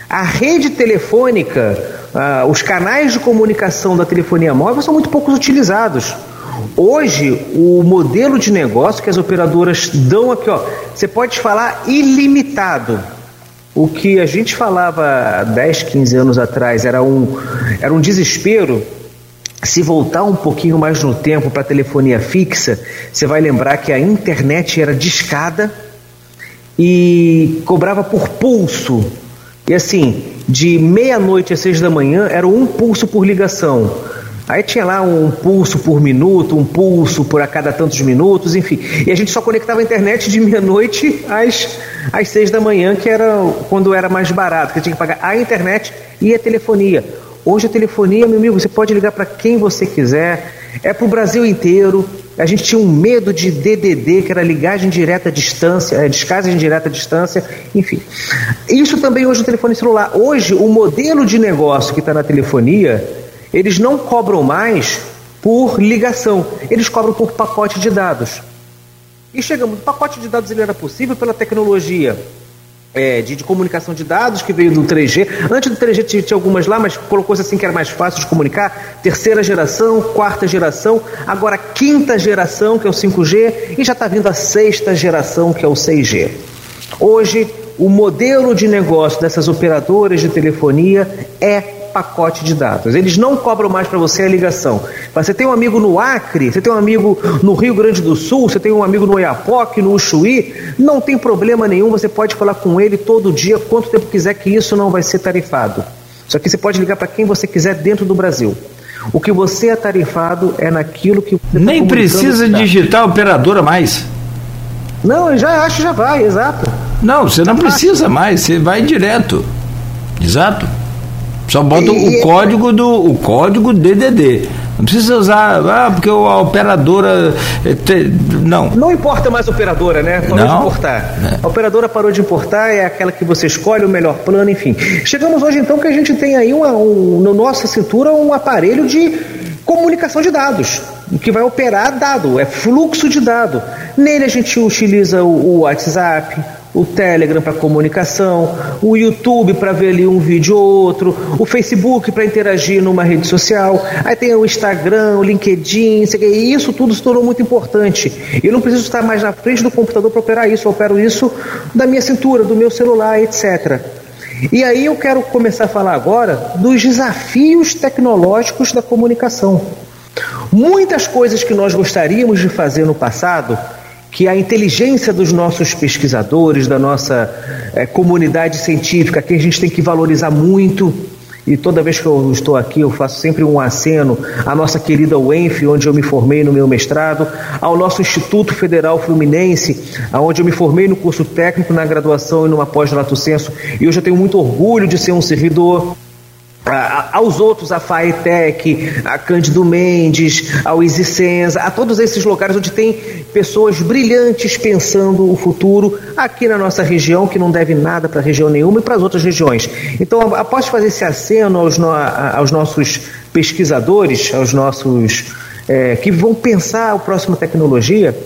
A rede telefônica ah, os canais de comunicação da telefonia móvel são muito poucos utilizados. Hoje, o modelo de negócio que as operadoras dão aqui, ó, você pode falar ilimitado. O que a gente falava 10, 15 anos atrás era um, era um desespero. Se voltar um pouquinho mais no tempo para a telefonia fixa, você vai lembrar que a internet era discada e cobrava por pulso. E assim, de meia-noite às seis da manhã era um pulso por ligação. Aí tinha lá um pulso por minuto, um pulso por a cada tantos minutos, enfim. E a gente só conectava a internet de meia-noite às, às seis da manhã, que era quando era mais barato, que tinha que pagar a internet e a telefonia. Hoje a telefonia, meu amigo, você pode ligar para quem você quiser, é para o Brasil inteiro. A gente tinha um medo de DDD, que era ligagem direta à distância, é, descagem direta à distância, enfim. Isso também hoje no telefone celular. Hoje, o modelo de negócio que está na telefonia eles não cobram mais por ligação, eles cobram por pacote de dados. E chegamos, o pacote de dados ele era possível pela tecnologia é, de, de, comunicação de dados que veio do 3G. Antes do 3G tinha, tinha algumas lá, mas colocou-se assim que era mais fácil de comunicar. Terceira geração, quarta geração, agora quinta geração, que é o 5G, e já está vindo a sexta geração, que é o 6G. Hoje, o modelo de negócio dessas operadoras de telefonia é pacote de dados. Eles não cobram mais para você a ligação. Você tem um amigo no Acre, você tem um amigo no Rio Grande do Sul, você tem um amigo no Oiapoque, no Uxuí, não tem problema nenhum, você pode falar com ele todo dia, quanto tempo quiser, que isso não vai ser tarifado. Só que você pode ligar para quem você quiser dentro do Brasil. O que você é tarifado é naquilo que você tá Nem tá precisa digitar operadora mais. Não, eu já acho já vai, exato. Não, você não precisa mais, você vai direto. Exato. Só bota e, o código do o código DDD. Não precisa usar, ah, porque a operadora. Eh, não. Não importa mais a operadora, né? Parou não. de importar. É. A operadora parou de importar, é aquela que você escolhe o melhor plano, enfim. Chegamos hoje então que a gente tem aí uma, um, no nossa cintura um aparelho de comunicação de dados, que vai operar dado, é fluxo de dado. Nele a gente utiliza o, o WhatsApp, o Telegram para comunicação, o YouTube para ver ali um vídeo ou outro, o Facebook para interagir numa rede social, aí tem o Instagram, o LinkedIn, e isso tudo se tornou muito importante. Eu não preciso estar mais na frente do computador para operar isso, eu opero isso da minha cintura, do meu celular, etc. E aí eu quero começar a falar agora dos desafios tecnológicos da comunicação. Muitas coisas que nós gostaríamos de fazer no passado que a inteligência dos nossos pesquisadores, da nossa é, comunidade científica, que a gente tem que valorizar muito. E toda vez que eu estou aqui, eu faço sempre um aceno à nossa querida UENF, onde eu me formei no meu mestrado, ao nosso Instituto Federal Fluminense, onde eu me formei no curso técnico, na graduação e numa pós-lato senso, e hoje eu tenho muito orgulho de ser um servidor aos outros, a FAETEC, a Cândido Mendes, ao Isicenza, a todos esses lugares onde tem pessoas brilhantes pensando o futuro aqui na nossa região, que não deve nada para região nenhuma e para as outras regiões. Então, após fazer esse aceno aos, no, aos nossos pesquisadores, aos nossos é, que vão pensar a próxima tecnologia,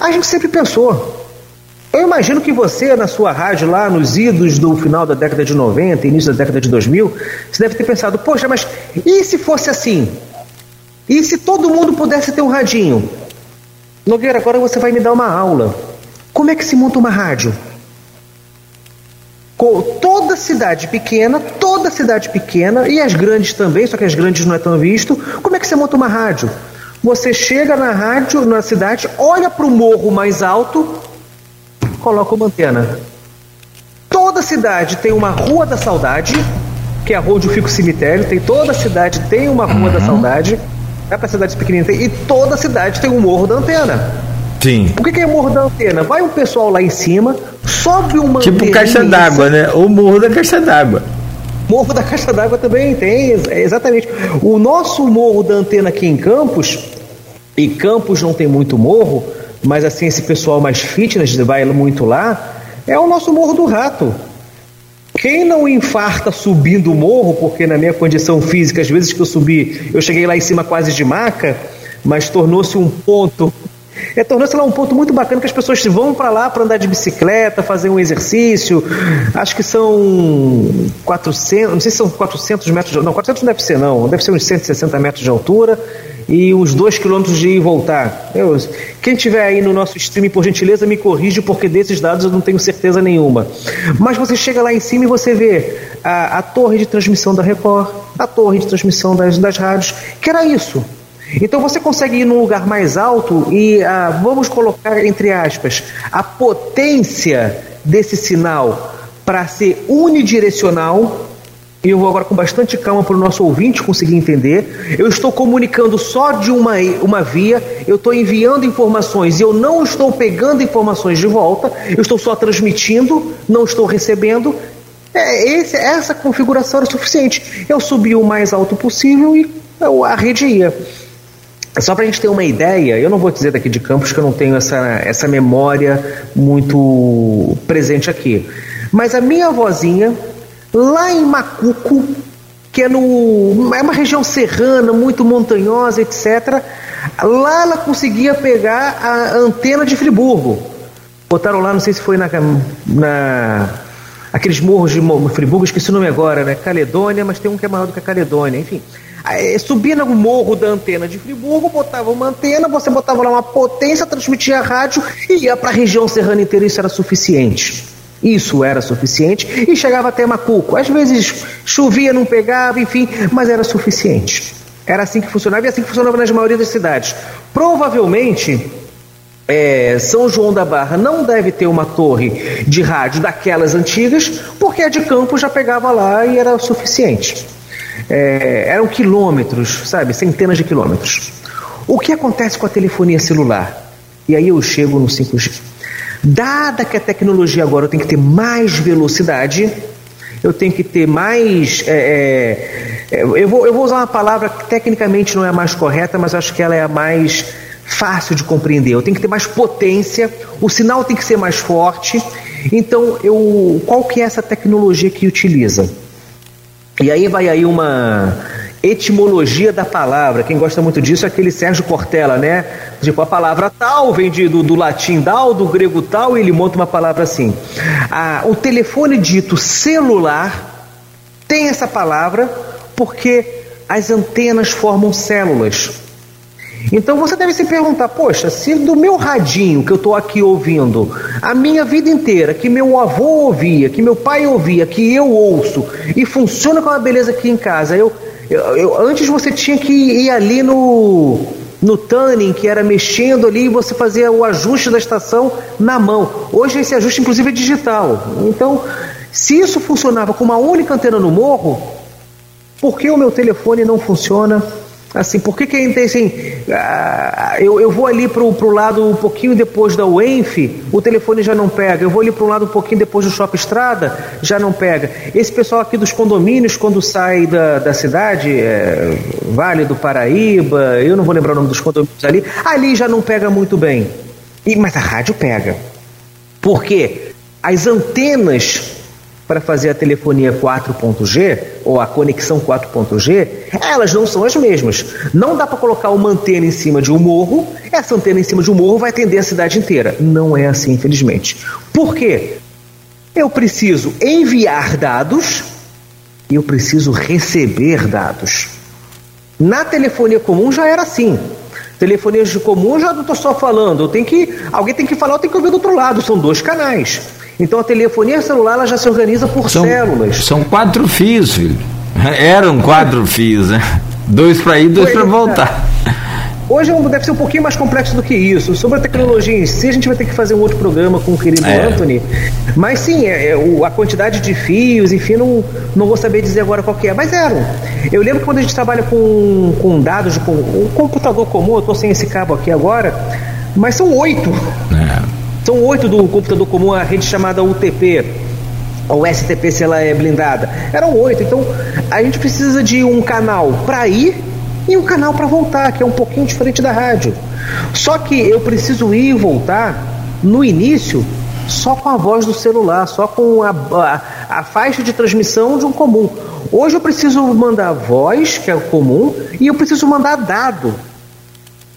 a gente sempre pensou, eu imagino que você, na sua rádio, lá nos idos do final da década de 90, início da década de 2000, você deve ter pensado: poxa, mas e se fosse assim? E se todo mundo pudesse ter um radinho? Nogueira, agora você vai me dar uma aula. Como é que se monta uma rádio? Com toda cidade pequena, toda cidade pequena, e as grandes também, só que as grandes não é tão visto, como é que você monta uma rádio? Você chega na rádio, na cidade, olha para o morro mais alto, coloca uma antena. Toda cidade tem uma Rua da Saudade, que é a rua onde fica o cemitério, tem toda cidade tem uma Rua uhum. da Saudade, é para cidades pequeninas, e toda cidade tem um morro da antena. Sim. O que é morro da antena? Vai um pessoal lá em cima, sobe uma Tipo caixa d'água, né? Ou morro da caixa d'água. Morro da Caixa d'Água também tem, exatamente. O nosso morro da antena aqui em Campos, e Campos não tem muito morro, mas assim, esse pessoal mais fitness vai muito lá, é o nosso Morro do Rato. Quem não infarta subindo o morro, porque na minha condição física, às vezes que eu subi, eu cheguei lá em cima quase de maca, mas tornou-se um ponto. É, tornou-se lá um ponto muito bacana que as pessoas vão para lá para andar de bicicleta, fazer um exercício. Acho que são 400, não sei se são 400 metros de Não, 400 não deve ser, não. Deve ser uns 160 metros de altura e uns dois quilômetros de ir e voltar. Eu, quem tiver aí no nosso stream, por gentileza, me corrige, porque desses dados eu não tenho certeza nenhuma. Mas você chega lá em cima e você vê a, a torre de transmissão da Record, a torre de transmissão das, das rádios, que era isso. Então você consegue ir num lugar mais alto e ah, vamos colocar entre aspas a potência desse sinal para ser unidirecional e eu vou agora com bastante calma para o nosso ouvinte conseguir entender. Eu estou comunicando só de uma, uma via, eu estou enviando informações e eu não estou pegando informações de volta, eu estou só transmitindo, não estou recebendo. É, esse, essa configuração era suficiente. Eu subi o mais alto possível e a rede ia. Só para a gente ter uma ideia, eu não vou dizer daqui de Campos que eu não tenho essa, essa memória muito presente aqui. Mas a minha avózinha, lá em Macuco, que é, no, é uma região serrana, muito montanhosa, etc., lá ela conseguia pegar a antena de Friburgo. Botaram lá, não sei se foi na, na aqueles morros de Friburgo, esqueci o nome agora, né? Caledônia, mas tem um que é maior do que a Caledônia, enfim. Subia no morro da antena de Friburgo, botava uma antena, você botava lá uma potência, transmitia rádio e ia para a região serrana inteira, isso era suficiente. Isso era suficiente e chegava até Macuco. Às vezes chovia, não pegava, enfim, mas era suficiente. Era assim que funcionava e assim que funcionava nas maioria das cidades. Provavelmente é, São João da Barra não deve ter uma torre de rádio daquelas antigas, porque a de campo já pegava lá e era suficiente. É, eram quilômetros, sabe? Centenas de quilômetros. O que acontece com a telefonia celular? E aí eu chego no 5G. Dada que a tecnologia agora tem que ter mais velocidade, eu tenho que ter mais. É, é, é, eu, vou, eu vou usar uma palavra que tecnicamente não é a mais correta, mas acho que ela é a mais fácil de compreender. Eu tenho que ter mais potência, o sinal tem que ser mais forte. Então, eu, qual que é essa tecnologia que utiliza? E aí vai aí uma etimologia da palavra. Quem gosta muito disso é aquele Sérgio Cortella, né? Tipo, a palavra tal vem de, do, do latim tal, do grego tal, e ele monta uma palavra assim. Ah, o telefone dito celular tem essa palavra porque as antenas formam células. Então você deve se perguntar: poxa, se do meu radinho que eu estou aqui ouvindo a minha vida inteira, que meu avô ouvia, que meu pai ouvia, que eu ouço e funciona com uma beleza aqui em casa, eu, eu, eu antes você tinha que ir ali no no tuning, que era mexendo ali e você fazia o ajuste da estação na mão. Hoje esse ajuste inclusive é digital. Então, se isso funcionava com uma única antena no morro, por que o meu telefone não funciona Assim, por que, que é assim, ah, eu, eu vou ali para o lado um pouquinho depois da UENF, o telefone já não pega. Eu vou ali um lado um pouquinho depois do Shopping Estrada, já não pega. Esse pessoal aqui dos condomínios, quando sai da, da cidade, é, Vale do Paraíba, eu não vou lembrar o nome dos condomínios ali, ali já não pega muito bem. E, mas a rádio pega. Por quê? As antenas para fazer a telefonia 4.G ou a conexão 4.G, elas não são as mesmas. Não dá para colocar uma antena em cima de um morro, essa antena em cima de um morro vai atender a cidade inteira. Não é assim, infelizmente. Por quê? Eu preciso enviar dados e eu preciso receber dados. Na telefonia comum já era assim. Telefonia de comum já não estou só falando, eu tenho que alguém tem que falar, eu tenho que ouvir do outro lado. São dois canais. Então a telefonia celular ela já se organiza por são, células. São quatro fios, filho. Eram quatro fios, né? Dois para ir, dois para voltar. Hoje é deve ser um pouquinho mais complexo do que isso. Sobre a tecnologia em si, a gente vai ter que fazer um outro programa com o querido é. Anthony. Mas sim, é, é, a quantidade de fios, enfim, não, não vou saber dizer agora qual que é. Mas eram. Eu lembro que quando a gente trabalha com, com dados, com um computador comum, eu estou sem esse cabo aqui agora, mas são oito. É. São oito do computador comum, a rede chamada UTP, ou STP se ela é blindada. Eram oito. Então a gente precisa de um canal para ir e um canal para voltar, que é um pouquinho diferente da rádio. Só que eu preciso ir e voltar no início só com a voz do celular, só com a, a, a faixa de transmissão de um comum. Hoje eu preciso mandar voz, que é o comum, e eu preciso mandar dado,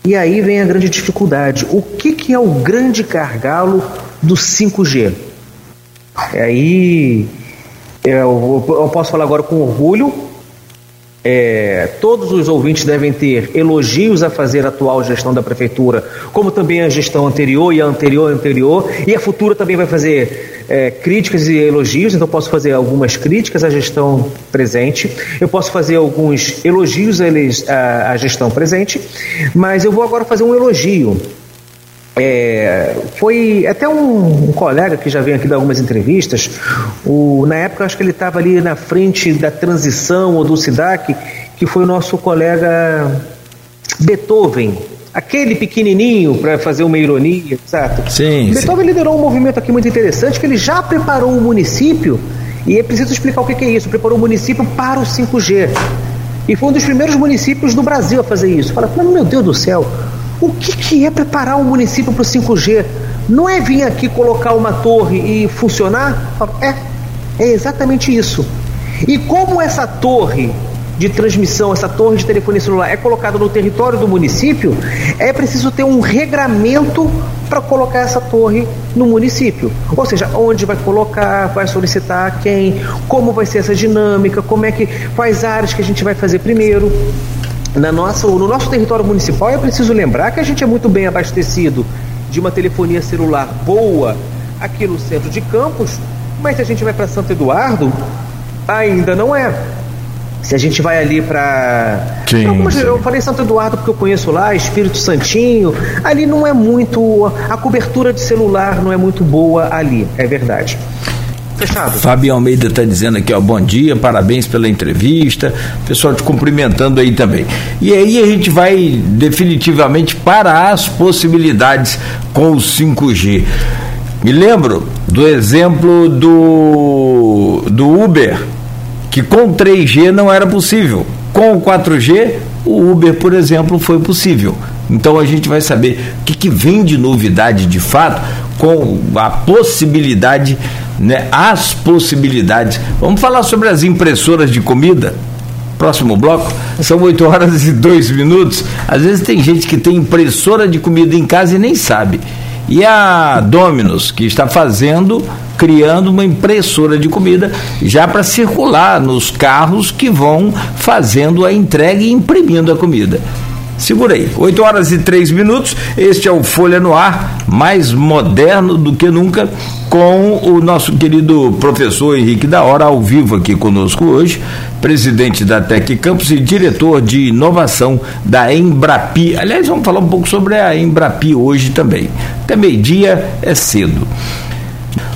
e aí vem a grande dificuldade. O que, que é o grande gargalo do 5G? Aí eu, eu posso falar agora com orgulho. É, todos os ouvintes devem ter elogios a fazer à atual gestão da prefeitura, como também a gestão anterior e a anterior anterior, e a futura também vai fazer é, críticas e elogios, então posso fazer algumas críticas à gestão presente, eu posso fazer alguns elogios à, à gestão presente, mas eu vou agora fazer um elogio. é, foi até um, um, colega que já veio aqui dar algumas entrevistas. O, na época, acho que ele estava ali na frente da transição ou do SIDAC, que foi o nosso colega Beethoven, aquele pequenininho para fazer uma ironia, certo? Sim. Beethoven sim. liderou um movimento aqui muito interessante que ele já preparou o município e é preciso explicar o que é isso. Preparou o município para o 5G e foi um dos primeiros municípios do Brasil a fazer isso. Fala, meu Deus do céu, o que, que é preparar um município para o 5G? Não é vir aqui colocar uma torre e funcionar? É, é exatamente isso. E como essa torre de transmissão, essa torre de telefonia celular é colocada no território do município, é preciso ter um regramento para colocar essa torre no município. Ou seja, onde vai colocar, vai solicitar quem, como vai ser essa dinâmica, como é que, quais áreas que a gente vai fazer primeiro. Na nossa, no nosso território municipal é preciso lembrar que a gente é muito bem abastecido de uma telefonia celular boa aqui no centro de Campos, mas se a gente vai para Santo Eduardo, ainda não é. Se a gente vai ali para. Eu falei Santo Eduardo porque eu conheço lá, Espírito Santinho. Ali não é muito. A cobertura de celular não é muito boa ali, é verdade. Fechado. Fábio Almeida está dizendo aqui, ó, bom dia, parabéns pela entrevista. Pessoal te cumprimentando aí também. E aí a gente vai definitivamente para as possibilidades com o 5G. Me lembro do exemplo do, do Uber que com 3G não era possível. Com 4G, o Uber, por exemplo, foi possível. Então a gente vai saber o que, que vem de novidade de fato com a possibilidade, né, as possibilidades. Vamos falar sobre as impressoras de comida? Próximo bloco, são 8 horas e 2 minutos. Às vezes tem gente que tem impressora de comida em casa e nem sabe. E a Domino's, que está fazendo, criando uma impressora de comida já para circular nos carros que vão fazendo a entrega e imprimindo a comida. Segura aí, 8 horas e 3 minutos. Este é o Folha no Ar, mais moderno do que nunca, com o nosso querido professor Henrique da Hora, ao vivo aqui conosco hoje, presidente da Tec Campus e diretor de inovação da Embrapi. Aliás, vamos falar um pouco sobre a Embrapi hoje também. Até meio-dia é cedo.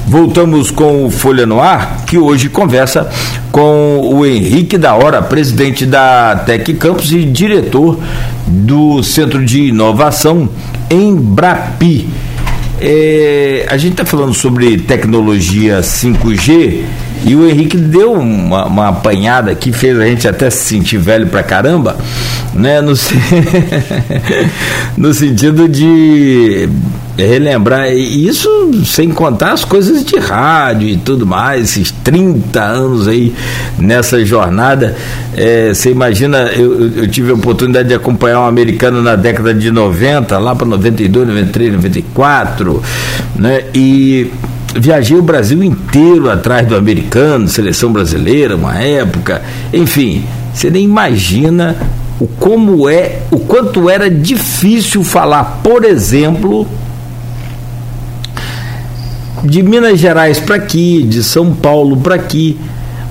Voltamos com o Folha no Ar, que hoje conversa com o Henrique da Hora, presidente da Tec Campus e diretor do Centro de Inovação Embrapi. É, a gente está falando sobre tecnologia 5G e o Henrique deu uma, uma apanhada que fez a gente até se sentir velho pra caramba, né? No, no sentido de relembrar, e isso sem contar as coisas de rádio e tudo mais, esses 30 anos aí nessa jornada. É, você imagina, eu, eu, tive a oportunidade de acompanhar um americano na década de 90, lá para 92, 93, 94, né? E viajei o Brasil inteiro atrás do americano, seleção brasileira, uma época, enfim, você nem imagina o como é, o quanto era difícil falar, por exemplo, de Minas Gerais para aqui, de São Paulo para aqui.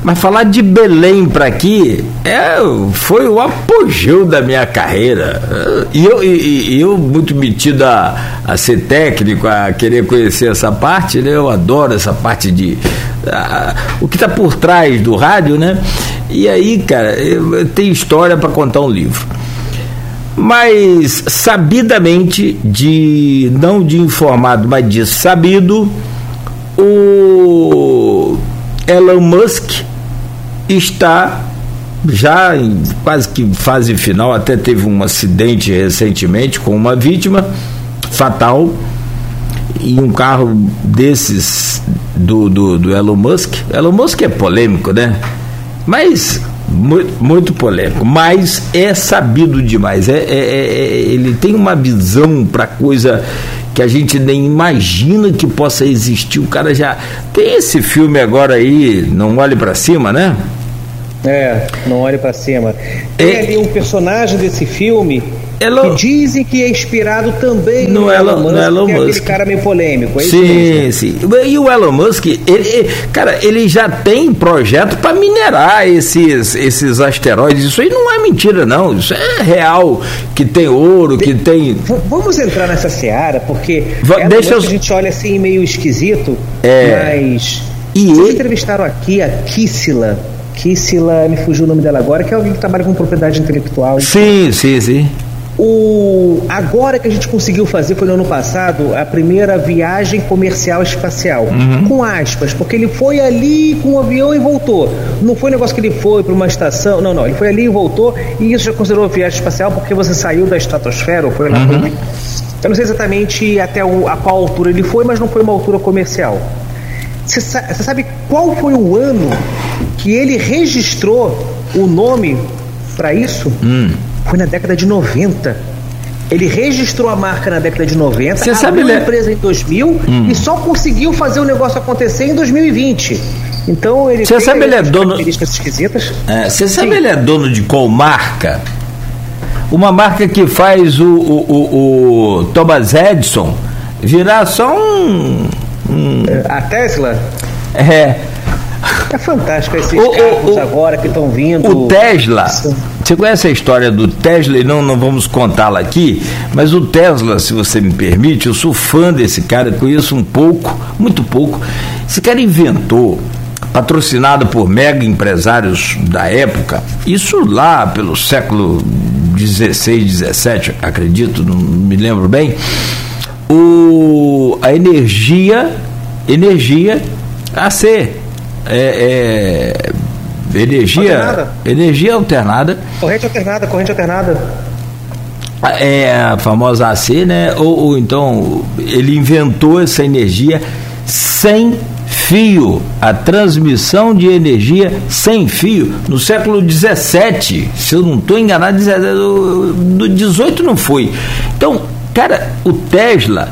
Mas falar de Belém para aqui é, foi o apogeu da minha carreira. E eu, e, eu muito metido a, a ser técnico, a querer conhecer essa parte, né? Eu adoro essa parte de. A, o que está por trás do rádio, né? E aí, cara, tenho história para contar um livro mas sabidamente de não de informado, mas de sabido, o Elon Musk está já em quase que fase final, até teve um acidente recentemente com uma vítima fatal em um carro desses do, do, do Elon Musk. Elon Musk é polêmico, né? Mas muito, muito polêmico, mas é sabido demais. É, é, é ele tem uma visão para coisa que a gente nem imagina que possa existir. O cara já tem esse filme agora aí, não olhe para cima, né? É, não olhe para cima. Tem é... ali um personagem desse filme Elon... que dizem que é inspirado também no, no Elon, Musk, no Elon que Musk. é aquele cara meio polêmico. É sim, sim. E o Elon Musk, ele, ele, cara, ele já tem projeto para minerar esses, esses asteroides. Isso aí não é mentira, não. Isso é real. Que tem ouro, que tem. Vamos entrar nessa seara, porque Va deixa eu... a gente olha assim meio esquisito, é... mas. E Vocês ele... entrevistaram aqui a Kissila. Kissila, me fugiu o nome dela agora, que é alguém que trabalha com propriedade intelectual. Sim, sim, sim. O, agora que a gente conseguiu fazer foi no ano passado a primeira viagem comercial espacial, uhum. com aspas, porque ele foi ali com o um avião e voltou. Não foi um negócio que ele foi para uma estação, não, não, ele foi ali e voltou, e isso já considerou viagem espacial porque você saiu da estratosfera, ou foi lá. Uhum. Eu não sei exatamente até o, a qual altura ele foi, mas não foi uma altura comercial. Você sabe qual foi o ano que ele registrou o nome para isso? Hum. Foi na década de 90. Ele registrou a marca na década de 90, Você sabe a empresa em 2000 Hum. e só conseguiu fazer o negócio acontecer em 2020. Então ele Você sabe, ele é dono- esquisitas. É, Você sabe Sim. ele é dono de qual marca? Uma marca que faz o, o, o, o Thomas Edison virar só um. A Tesla É, é fantástica esses O- carros o- agora que estão vindo. o Tesla. Você conhece a história do Tesla e não, não vamos contá-la aqui, mas o Tesla, se você me permite, eu sou fã desse cara, conheço um pouco, muito pouco. Esse cara inventou, patrocinado por mega empresários da época, isso lá pelo século 16, 17, acredito, não me lembro bem, o, a energia, energia AC, é, é, energia, Alternada. energia alternada, Corrente alternada, corrente alternada. é a famosa AC, né? Ou, ou então ele inventou essa energia sem fio, a transmissão de energia sem fio no século 17, se eu não estou enganado, 17, do 18 não foi. Então, cara, o Tesla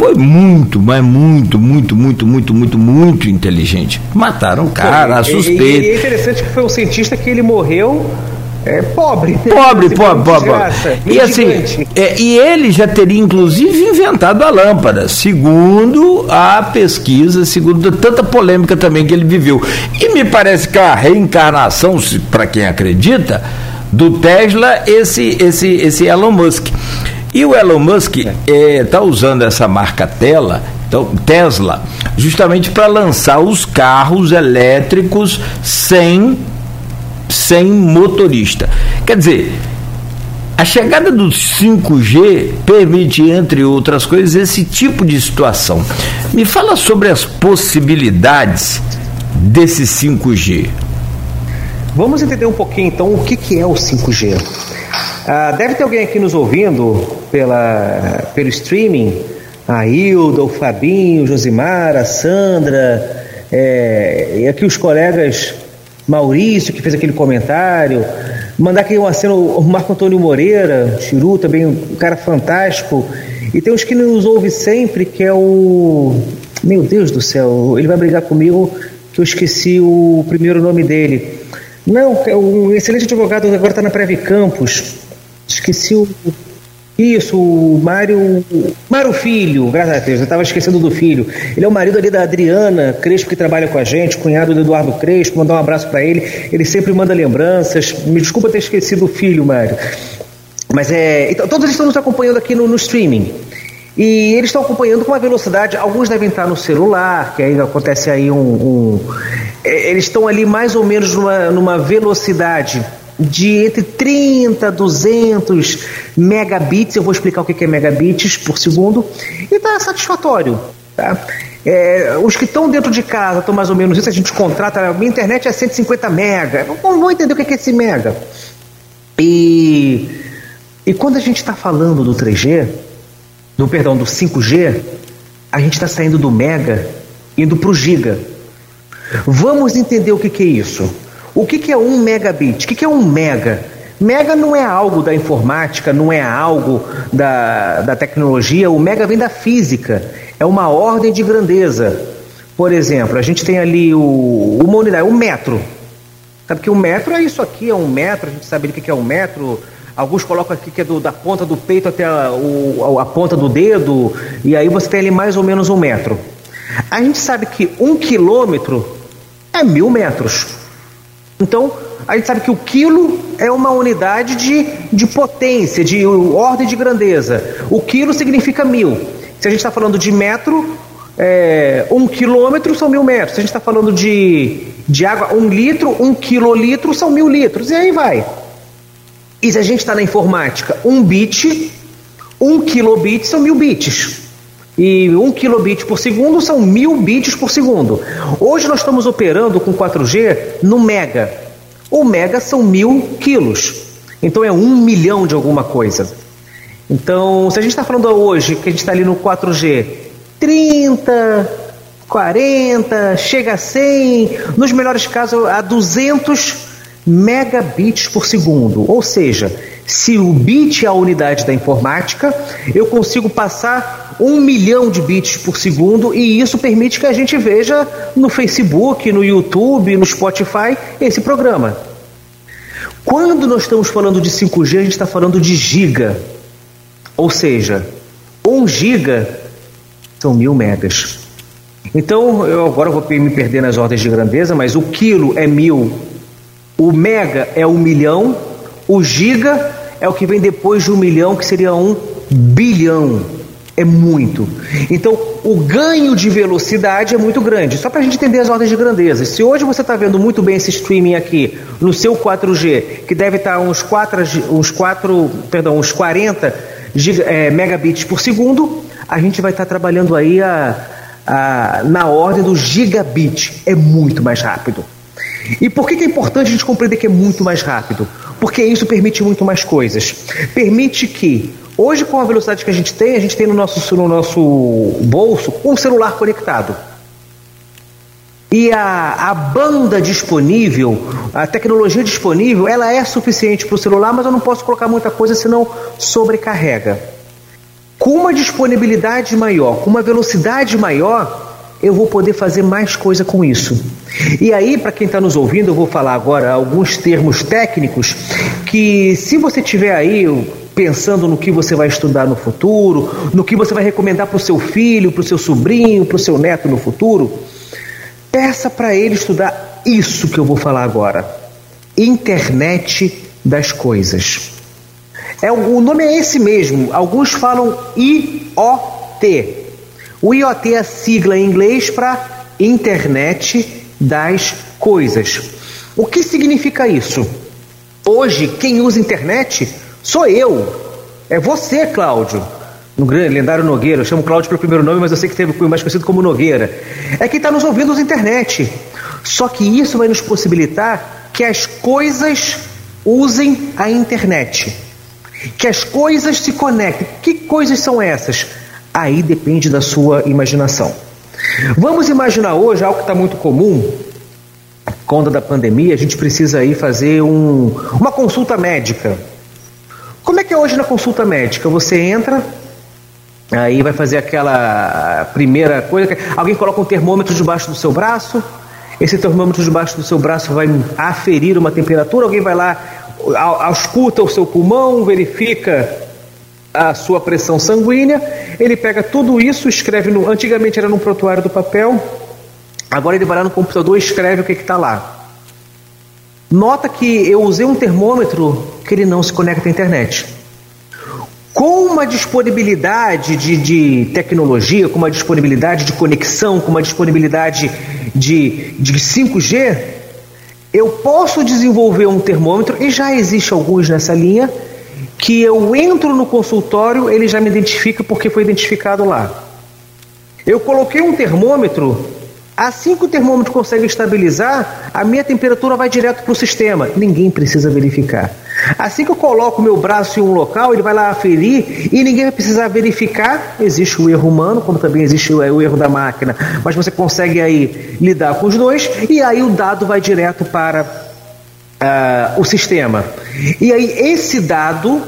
foi muito, mas muito, muito, muito, muito, muito, muito inteligente. Mataram o cara, a E- E, suspeita. é interessante que foi um cientista que ele morreu é, pobre. Pobre, Assim, pobre, pobre. E assim, é, e ele já teria inclusive inventado a lâmpada, segundo a pesquisa, segundo tanta polêmica também que ele viveu. E me parece que a reencarnação, para quem acredita, do Tesla, esse, esse, esse Elon Musk. E o Elon Musk está usando essa marca Tela, então, Tesla, justamente para lançar os carros elétricos sem sem motorista. Quer dizer, a chegada do 5G permite, entre outras coisas, esse tipo de situação. Me fala sobre as possibilidades desse 5G. Vamos entender um pouquinho então o que, que é o 5G. Ah, deve ter alguém aqui nos ouvindo pela, pelo streaming, a Hilda, o Fabinho, Josimar, a Sandra, é, e aqui os colegas Maurício, que fez aquele comentário, mandar aqui uma cena o Marco Antônio Moreira, Chiru, também um cara fantástico, e tem uns que nos ouve sempre, que é o. Meu Deus do céu, ele vai brigar comigo que eu esqueci o primeiro nome dele. Não, é um excelente advogado, agora está na Preve Campos. Esqueci o. Isso, o Mário. Mário Filho, graças a Deus, eu estava esquecendo do filho. Ele é o marido ali da Adriana Crespo, que trabalha com a gente, cunhado do Eduardo Crespo, mandar um abraço para ele. Ele sempre manda lembranças. Me desculpa ter esquecido o filho, Mário. Mas é. Então, todos eles estão nos acompanhando aqui no, no streaming. E eles estão acompanhando com uma velocidade, alguns devem estar no celular, que aí acontece aí um. um é, eles estão ali mais ou menos numa, numa velocidade de entre 30 a 200 megabits, eu vou explicar o que é megabits por segundo, e está satisfatório. Tá? É, os que estão dentro de casa estão mais ou menos isso, a gente contrata, a minha internet é 150 mega, vamos, vamos entender o que é esse mega. E, e quando a gente está falando do 3G, do perdão, do 5G, a gente está saindo do mega indo para o giga. Vamos entender o que, que é isso. O que, que é um megabit? O que, que é um mega? Mega não é algo da informática, não é algo da, da tecnologia, o mega vem da física, é uma ordem de grandeza. Por exemplo, a gente tem ali o, uma unidade, o metro. Sabe que o metro é isso aqui, é um metro, a gente sabe o que é um metro. Alguns colocam aqui que é do, da ponta do peito até a, o, a ponta do dedo, e aí você tem ali mais ou menos um metro. A gente sabe que um quilômetro é mil metros. Então, a gente sabe que o quilo é uma unidade de, de potência, de ordem de grandeza. O quilo significa mil. Se a gente está falando de metro, é, um quilômetro são mil metros. Se a gente está falando de, de água, um litro, um quilolitro são mil litros. E aí vai. E se a gente está na informática, um bit, um kilobit são mil bits. E um kilobit por segundo são mil bits por segundo. Hoje nós estamos operando com 4G no mega. O mega são mil quilos. Então é um milhão de alguma coisa. Então, se a gente está falando hoje que a gente está ali no 4G, 30, 40, chega a 100, nos melhores casos a 200 megabits por segundo. Ou seja, se o bit é a unidade da informática, eu consigo passar um milhão de bits por segundo e isso permite que a gente veja no Facebook, no YouTube, no Spotify esse programa. Quando nós estamos falando de 5G, a gente está falando de giga. Ou seja, 1 giga são mil megas. Então, eu agora vou me perder nas ordens de grandeza, mas o quilo é mil, o mega é um milhão, o giga é o que vem depois de um milhão, que seria um bilhão. É muito. Então, o ganho de velocidade é muito grande. Só para a gente entender as ordens de grandeza. Se hoje você está vendo muito bem esse streaming aqui no seu 4G, que deve estar tá uns 4, uns 4, perdão, uns 40 giga, é, megabits por segundo, a gente vai estar trabalhando aí a, a, na ordem do gigabit. É muito mais rápido. E por que, que é importante a gente compreender que é muito mais rápido? Porque isso permite muito mais coisas. Permite que, hoje, com a velocidade que a gente tem, a gente tem no nosso, no nosso bolso um celular conectado. E a, a banda disponível, a tecnologia disponível, ela é suficiente para o celular, mas eu não posso colocar muita coisa, senão sobrecarrega. Com uma disponibilidade maior, com uma velocidade maior, eu vou poder fazer mais coisa com isso. E aí, para quem está nos ouvindo, eu vou falar agora alguns termos técnicos que, se você tiver aí pensando no que você vai estudar no futuro, no que você vai recomendar para o seu filho, para o seu sobrinho, para o seu neto no futuro, peça para ele estudar isso que eu vou falar agora: internet das coisas. É, o nome é esse mesmo. Alguns falam IoT. O IoT é a sigla em inglês para Internet das Coisas. O que significa isso? Hoje, quem usa internet sou eu. É você, Cláudio. No grande lendário Nogueira. Eu chamo Cláudio pelo primeiro nome, mas eu sei que teve mais conhecido como Nogueira. É quem está nos ouvindo na internet. Só que isso vai nos possibilitar que as coisas usem a internet que as coisas se conectem. Que coisas são essas? Aí depende da sua imaginação. Vamos imaginar hoje algo que está muito comum, conta da pandemia, a gente precisa aí fazer um, uma consulta médica. Como é que é hoje na consulta médica? Você entra, aí vai fazer aquela primeira coisa, alguém coloca um termômetro debaixo do seu braço, esse termômetro debaixo do seu braço vai aferir uma temperatura, alguém vai lá ausculta o seu pulmão, verifica a sua pressão sanguínea, ele pega tudo isso, escreve no. Antigamente era no prontuário do papel, agora ele vai lá no computador e escreve o que está lá. Nota que eu usei um termômetro que ele não se conecta à internet. Com uma disponibilidade de, de tecnologia, com uma disponibilidade de conexão, com uma disponibilidade de, de 5G, eu posso desenvolver um termômetro, e já existe alguns nessa linha, que eu entro no consultório, ele já me identifica porque foi identificado lá. Eu coloquei um termômetro, assim que o termômetro consegue estabilizar, a minha temperatura vai direto para o sistema. Ninguém precisa verificar. Assim que eu coloco meu braço em um local, ele vai lá aferir e ninguém vai precisar verificar. Existe o erro humano, como também existe o erro da máquina, mas você consegue aí lidar com os dois e aí o dado vai direto para uh, o sistema. E aí esse dado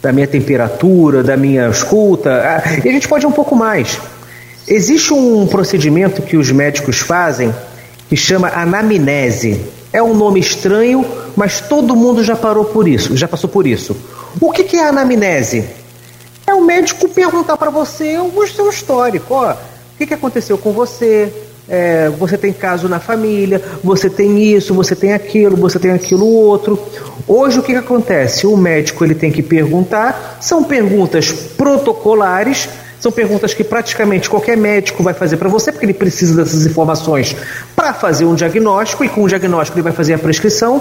da minha temperatura, da minha escuta, uh, e a gente pode ir um pouco mais. Existe um procedimento que os médicos fazem que chama anamnese. É um nome estranho, mas todo mundo já parou por isso, já passou por isso. O que, é anamnese? É o médico perguntar para você o seu histórico. Ó, o que, que aconteceu com você? É, você tem caso na família, você tem isso, você tem aquilo, você tem aquilo outro. Hoje o que, que acontece? O médico ele tem que perguntar, são perguntas protocolares, são perguntas que praticamente qualquer médico vai fazer para você, porque ele precisa dessas informações para fazer um diagnóstico, e com o diagnóstico ele vai fazer a prescrição.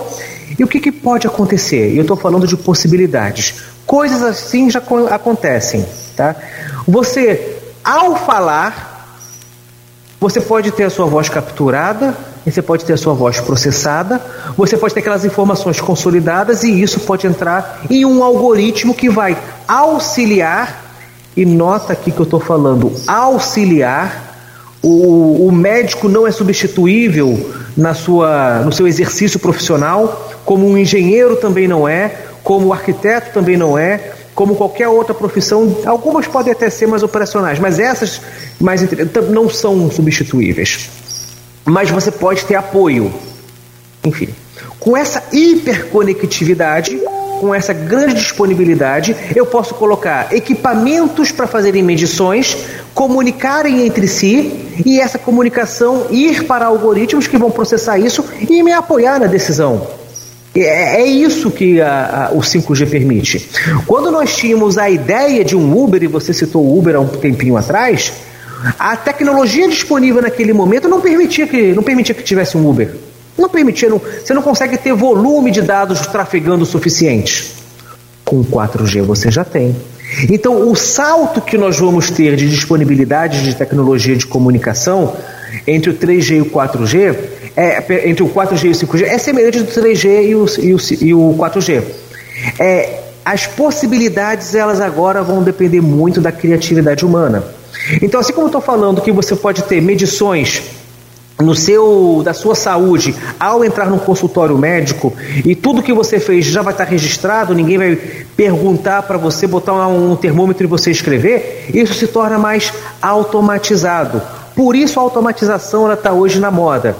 E o que, que pode acontecer? Eu estou falando de possibilidades. Coisas assim já acontecem. Tá? Você, ao falar, você pode ter a sua voz capturada, você pode ter a sua voz processada, você pode ter aquelas informações consolidadas e isso pode entrar em um algoritmo que vai auxiliar, e nota aqui que eu estou falando, auxiliar. O, o médico não é substituível na sua, no seu exercício profissional, como um engenheiro também não é, como o arquiteto também não é, como qualquer outra profissão, algumas podem até ser mais operacionais, mas essas mais não são substituíveis. Mas você pode ter apoio. Enfim, com essa hiperconectividade, com essa grande disponibilidade, eu posso colocar equipamentos para fazerem medições, comunicarem entre si e essa comunicação ir para algoritmos que vão processar isso e me apoiar na decisão. É, é isso que a, a, o 5G permite. Quando nós tínhamos a ideia de um Uber, e você citou o Uber há um tempinho atrás, a tecnologia disponível naquele momento não permitia que, não permitia que tivesse um Uber. Não permitia, não, você não consegue ter volume de dados trafegando o suficiente. Com 4G você já tem. Então, o salto que nós vamos ter de disponibilidade de tecnologia de comunicação entre o 3G e o 4G é, entre o 4G e o 5G é semelhante do 3G e o, e o, e o 4G. É, as possibilidades elas agora vão depender muito da criatividade humana. Então, assim como eu estou falando que você pode ter medições no seu da sua saúde ao entrar num consultório médico e tudo que você fez já vai estar registrado, ninguém vai perguntar para você botar um termômetro e você escrever, isso se torna mais automatizado. Por isso a automatização está hoje na moda.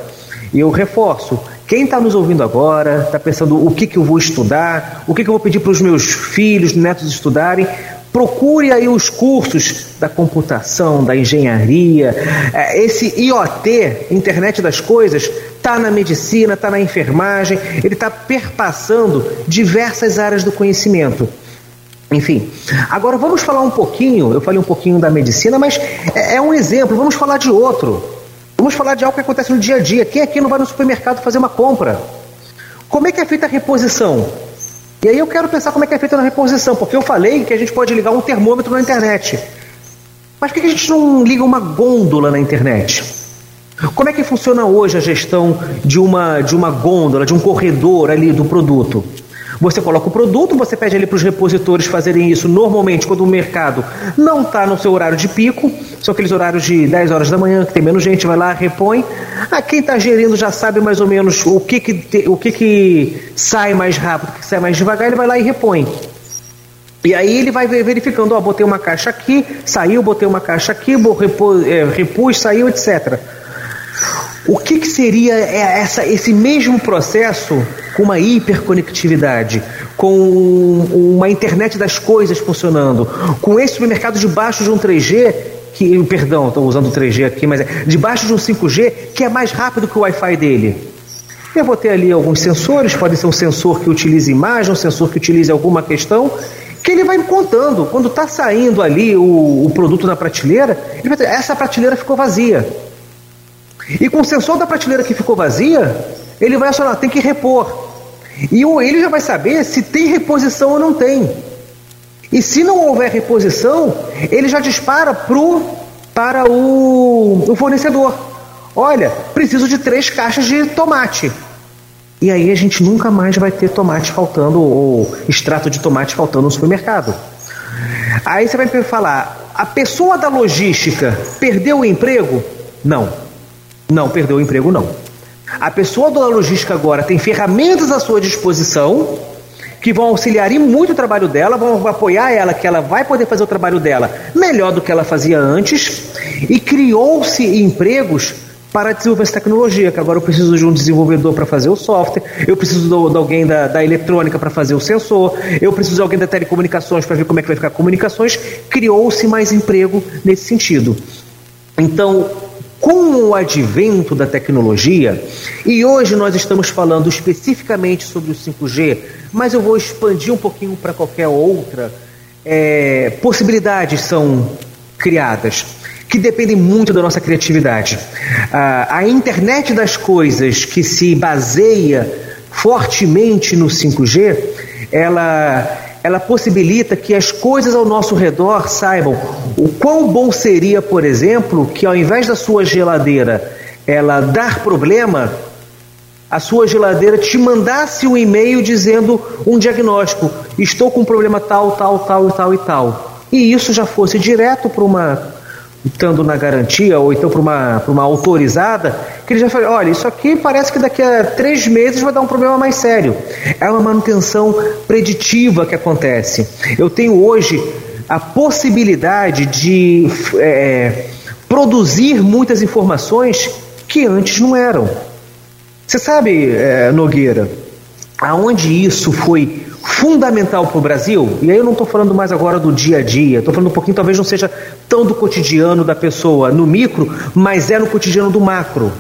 E eu reforço, quem está nos ouvindo agora, está pensando o que, que eu vou estudar, o que, que eu vou pedir para os meus filhos, netos estudarem, procure aí os cursos da computação, da engenharia, é, esse IoT, internet das coisas, está na medicina, está na enfermagem, ele está perpassando diversas áreas do conhecimento. Enfim, agora vamos falar um pouquinho, eu falei um pouquinho da medicina, mas é, é um exemplo, vamos falar de outro. Vamos falar de algo que acontece no dia a dia. Quem aqui não vai no supermercado fazer uma compra? Como é que é feita a reposição? E aí eu quero pensar como é que é feita a reposição, porque eu falei que a gente pode ligar um termômetro na internet. Mas por que a gente não liga uma gôndola na internet? Como é que funciona hoje a gestão de uma, de uma gôndola, de um corredor ali do produto? Você coloca o produto, você pede ali para os repositores fazerem isso normalmente quando o mercado não está no seu horário de pico, são aqueles horários de 10 horas da manhã, que tem menos gente, vai lá, repõe. Ah, quem está gerindo já sabe mais ou menos o que, que, te, o que, que sai mais rápido, o que sai mais devagar, ele vai lá e repõe. E aí ele vai verificando, ó, botei uma caixa aqui, saiu, botei uma caixa aqui, repus, é, repus saiu, etc. O que, que seria é, essa, esse mesmo processo com uma hiperconectividade, com uma internet das coisas funcionando, com esse supermercado debaixo de um 3G, que, perdão, estou usando o 3G aqui, mas é debaixo de um 5G que é mais rápido que o Wi-Fi dele. Eu vou ter ali alguns sensores, pode ser um sensor que utilize imagem, um sensor que utilize alguma questão, que ele vai me contando. Quando está saindo ali o, o, produto na prateleira, ele vai essa prateleira ficou vazia. E com o sensor da prateleira que ficou vazia, ele vai acionar, tem que repor. E ele já vai saber se tem reposição ou não tem. E se não houver reposição, ele já dispara pro, para o, o fornecedor. Olha, preciso de três caixas de tomate. E aí a gente nunca mais vai ter tomate faltando, ou extrato de tomate faltando no supermercado. Aí você vai falar, a pessoa da logística perdeu o emprego? Não. Não, perdeu o emprego não. A pessoa da logística agora tem ferramentas à sua disposição que vão auxiliar e muito o trabalho dela, vão apoiar ela, que ela vai poder fazer o trabalho dela melhor do que ela fazia antes, e criou-se empregos para desenvolver essa tecnologia, que agora eu preciso de um desenvolvedor para fazer o software, eu preciso de, de alguém da, da eletrônica para fazer o sensor, eu preciso de alguém da telecomunicações para ver como é que vai ficar comunicações. Criou-se mais emprego nesse sentido. Então, com o advento da tecnologia, e hoje nós estamos falando especificamente sobre o 5G, mas eu vou expandir um pouquinho para qualquer outra, é, possibilidades são criadas que dependem muito da nossa criatividade. A, internet das coisas que se baseia fortemente no 5G, ela ela possibilita que as coisas ao nosso redor saibam o quão bom seria, por exemplo, que ao invés da sua geladeira ela dar problema, a sua geladeira te mandasse um e-mail dizendo um diagnóstico: estou com um problema tal, tal, tal e tal e tal. E isso já fosse direto para uma estando na garantia ou então para uma, uma autorizada, que ele já fala, olha, isso aqui parece que daqui a três meses vai dar um problema mais sério. É uma manutenção preditiva que acontece. Eu tenho hoje a possibilidade de é, produzir muitas informações que antes não eram. Você sabe, é, Nogueira, aonde isso foi fundamental para o Brasil, e aí eu não estou falando mais agora do dia a dia, estou falando um pouquinho, talvez não seja tão do cotidiano da pessoa no micro, mas é no cotidiano do macro.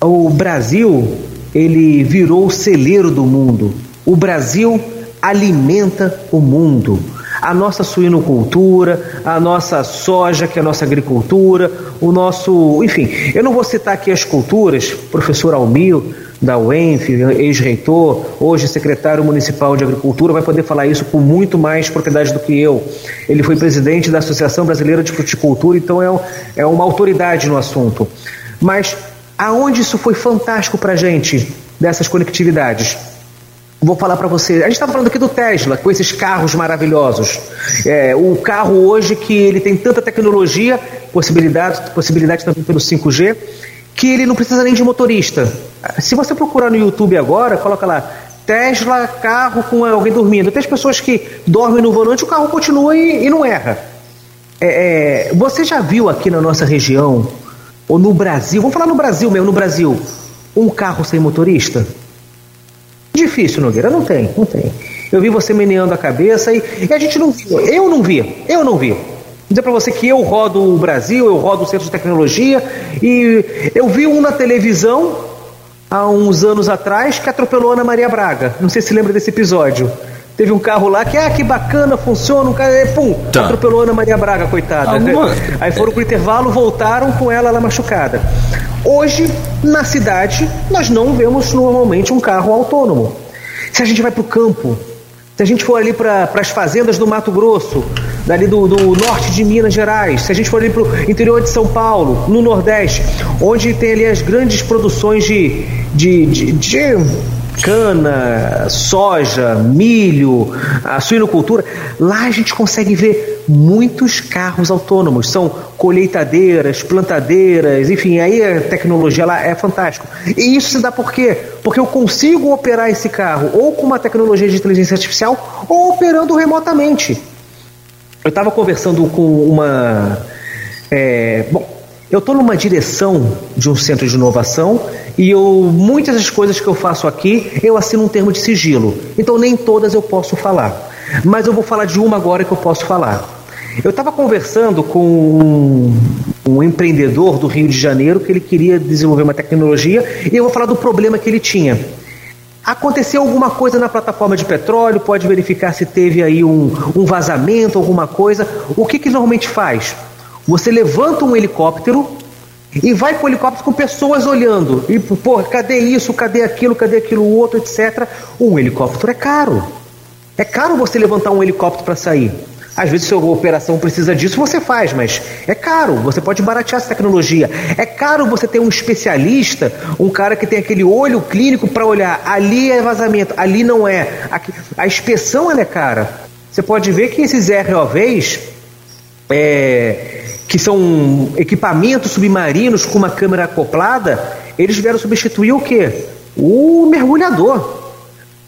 O Brasil, ele virou o celeiro do mundo. O Brasil alimenta o mundo. A nossa suinocultura, a nossa soja, que é a nossa agricultura, o nosso. Enfim, eu não vou citar aqui as culturas, professor Almir, da UENF, ex-reitor, hoje secretário municipal de Agricultura, vai poder falar isso com muito mais propriedade do que eu. Ele foi presidente da Associação Brasileira de Fruticultura, então é, é uma autoridade no assunto. Mas aonde isso foi fantástico para a gente, dessas conectividades? Vou falar para você. A gente estava falando aqui do Tesla, com esses carros maravilhosos. É, o carro hoje que ele tem tanta tecnologia, possibilidade, possibilidade também pelo 5G, que ele não precisa nem de motorista. Se você procurar no YouTube agora, coloca lá Tesla, carro com alguém dormindo. Tem as pessoas que dormem no volante, o carro continua e, e não erra. É, é, você já viu aqui na nossa região, ou no Brasil, vamos falar no Brasil mesmo, no Brasil, um carro sem motorista? Difícil, Nogueira, não tem, não tem. Eu vi você meneando a cabeça e, e a gente não viu. Eu não vi, eu não vi dizer para você que eu rodo o Brasil, eu rodo o Centro de Tecnologia e eu vi um na televisão há uns anos atrás que atropelou Ana Maria Braga. Não sei se lembra desse episódio. Teve um carro lá que, ah, que bacana, funciona, um cara, pum, tá. atropelou Ana Maria Braga, coitada. Alguma... Aí foram pro intervalo, voltaram com ela lá machucada. Hoje, na cidade, nós não vemos normalmente um carro autônomo. Se a gente vai pro campo, se a gente for ali para as fazendas do Mato Grosso, dali do, do, norte de Minas Gerais, se a gente for ali para o interior de São Paulo, no Nordeste, onde tem ali as grandes produções de, de, de, de cana, soja, milho, a suinocultura, lá a gente consegue ver muitos carros autônomos. São colheitadeiras, plantadeiras, enfim, aí a tecnologia lá é fantástico. E isso se dá por quê? Porque eu consigo operar esse carro ou com uma tecnologia de inteligência artificial ou operando remotamente. Eu estava conversando com uma. É, bom, eu estou numa direção de um centro de inovação e eu, muitas das coisas que eu faço aqui eu assino um termo de sigilo. Então nem todas eu posso falar. Mas eu vou falar de uma agora que eu posso falar. Eu estava conversando com um, um, empreendedor do Rio de Janeiro que ele queria desenvolver uma tecnologia e eu vou falar do problema que ele tinha. Aconteceu alguma coisa na plataforma de petróleo, pode verificar se teve aí um, um vazamento, alguma coisa. O que, que normalmente faz? Você levanta um helicóptero e vai com o helicóptero com pessoas olhando. E, pô, cadê isso, cadê aquilo, cadê aquilo outro, etc. Um helicóptero é caro. É caro você levantar um helicóptero para sair. Às vezes, se a operação precisa disso, você faz, mas é caro. Você pode baratear essa tecnologia. É caro você ter um especialista, um cara que tem aquele olho clínico para olhar. Ali é vazamento, ali não é. A inspeção é cara. Você pode ver que esses ROVs, é, que são equipamentos submarinos com uma câmera acoplada, eles vieram substituir o quê? O mergulhador.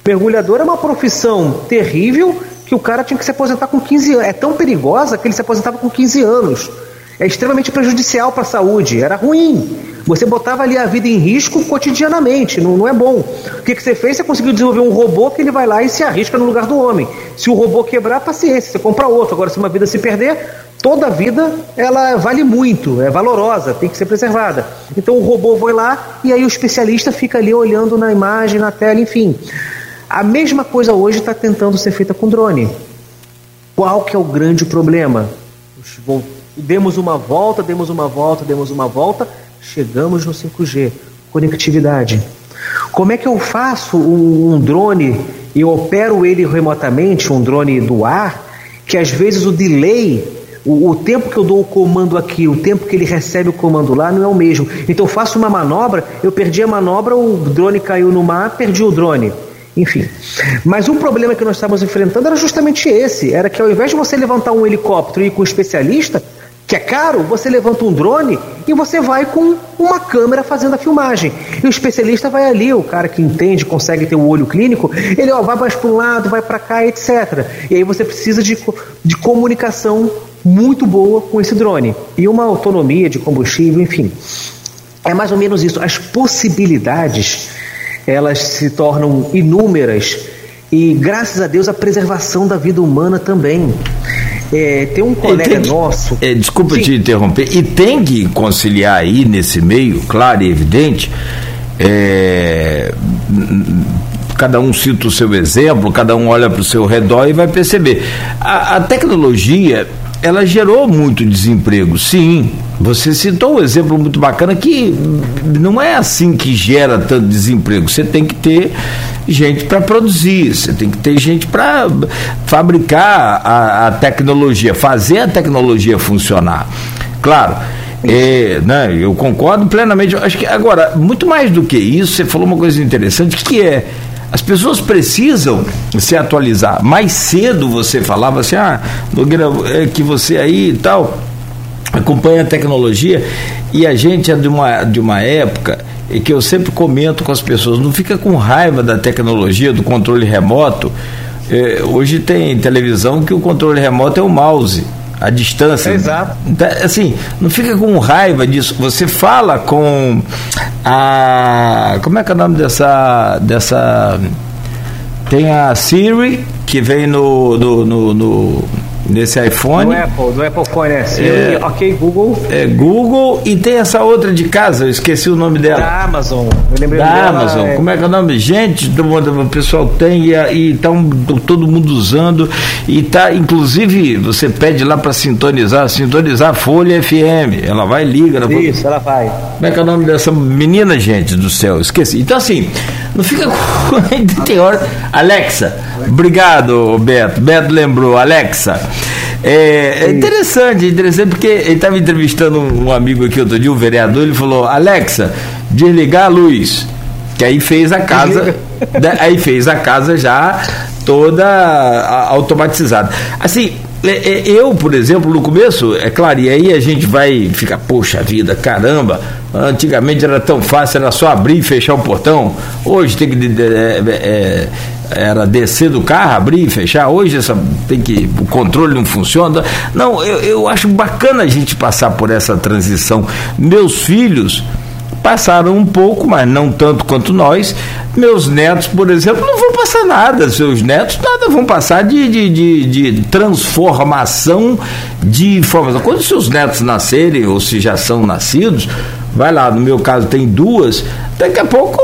Mergulhador é uma profissão terrível que o cara tinha que se aposentar com 15 anos. É tão perigosa que ele se aposentava com 15 anos. É extremamente prejudicial para a saúde, era ruim. Você botava ali a vida em risco cotidianamente, não, não é bom. O que, que você fez? Você conseguiu desenvolver um robô que ele vai lá e se arrisca no lugar do homem. Se o robô quebrar, paciência, você compra outro. Agora, se uma vida se perder, toda vida ela vale muito, é valorosa, tem que ser preservada. Então o robô vai lá e aí o especialista fica ali olhando na imagem, na tela, enfim. A mesma coisa hoje está tentando ser feita com drone. Qual que é o grande problema? Demos uma volta, demos uma volta, demos uma volta, chegamos no 5G, conectividade. Como é que eu faço um, drone e opero ele remotamente, um drone do ar, que às vezes o delay, o, o, tempo que eu dou o comando aqui, o tempo que ele recebe o comando lá não é o mesmo. Então eu faço uma manobra, eu perdi a manobra, o drone caiu no mar, perdi o drone. Enfim. Mas o problema que nós estávamos enfrentando era justamente esse: era que ao invés de você levantar um helicóptero e ir com um especialista, que é caro, você levanta um drone e você vai com uma câmera fazendo a filmagem. E o especialista vai ali, o cara que entende, consegue ter o olho clínico, ele ó, vai mais para um lado, vai para cá, etc. E aí você precisa de, de comunicação muito boa com esse drone. E uma autonomia de combustível, enfim. É mais ou menos isso. As possibilidades elas se tornam inúmeras e graças a Deus a preservação da vida humana também. É, tem um colega que, nosso. É, desculpa Sim. te interromper. E tem que conciliar aí nesse meio, claro e evidente. É, cada um cita o seu exemplo, cada um olha para o seu redor e vai perceber. A, a tecnologia ela gerou muito desemprego, sim. Você citou um exemplo muito bacana que não é assim que gera tanto desemprego. Você tem que ter gente para produzir, você tem que ter gente para fabricar a, a, tecnologia, fazer a tecnologia funcionar. Claro. É, né, eu concordo plenamente. Acho que agora, muito mais do que isso, você falou uma coisa interessante que é as pessoas precisam se atualizar. Mais cedo você falava assim, ah, Nogueira, é que você aí e tal acompanha a tecnologia e a gente é de uma, de uma época e que eu sempre comento com as pessoas, não fica com raiva da tecnologia, do controle remoto. É, hoje tem televisão que o controle remoto é o mouse a distância. Exato. Então, assim, não fica com raiva disso. Você fala com a. Como é que é o nome dessa. dessa tem a Siri, que vem no, no, no, no nesse iPhone. Do Apple, do Apple Phone, é. É, ok, Google. É Google e tem essa outra de casa, eu esqueci o nome dela. Da Amazon. Eu lembrei da dela, Amazon. É... Como é que é o nome? Gente, o pessoal tem e está todo mundo usando e tá, inclusive, você pede lá para sintonizar, sintonizar a Folha FM. Ela vai e liga. Ela Isso, ela vai. Como é que é o nome dessa menina, gente do céu? Esqueci. Então, assim, não fica com. tem hora. Alexa, obrigado, Beto. Beto lembrou. Alexa. É, é interessante, interessante, porque ele estava entrevistando um amigo aqui outro dia, um vereador, ele falou, Alexa, desligar a luz. Que aí fez a casa. aí fez a casa já toda automatizada. Assim, é, é, eu, por exemplo, no começo, é claro, e aí a gente vai ficar, poxa vida, caramba, antigamente era tão fácil, era só abrir e fechar o portão, hoje tem que. É, é, era descer do carro, abrir e fechar, hoje essa, tem que. o controle não funciona. Não, eu, eu acho bacana a gente passar por essa transição. Meus filhos passaram um pouco, mas não tanto quanto nós. Meus netos, por exemplo, não vão passar nada. Seus netos nada vão passar de, de, de, de transformação de informação. Quando seus netos nascerem, ou se já são nascidos, vai lá, no meu caso tem duas, daqui a pouco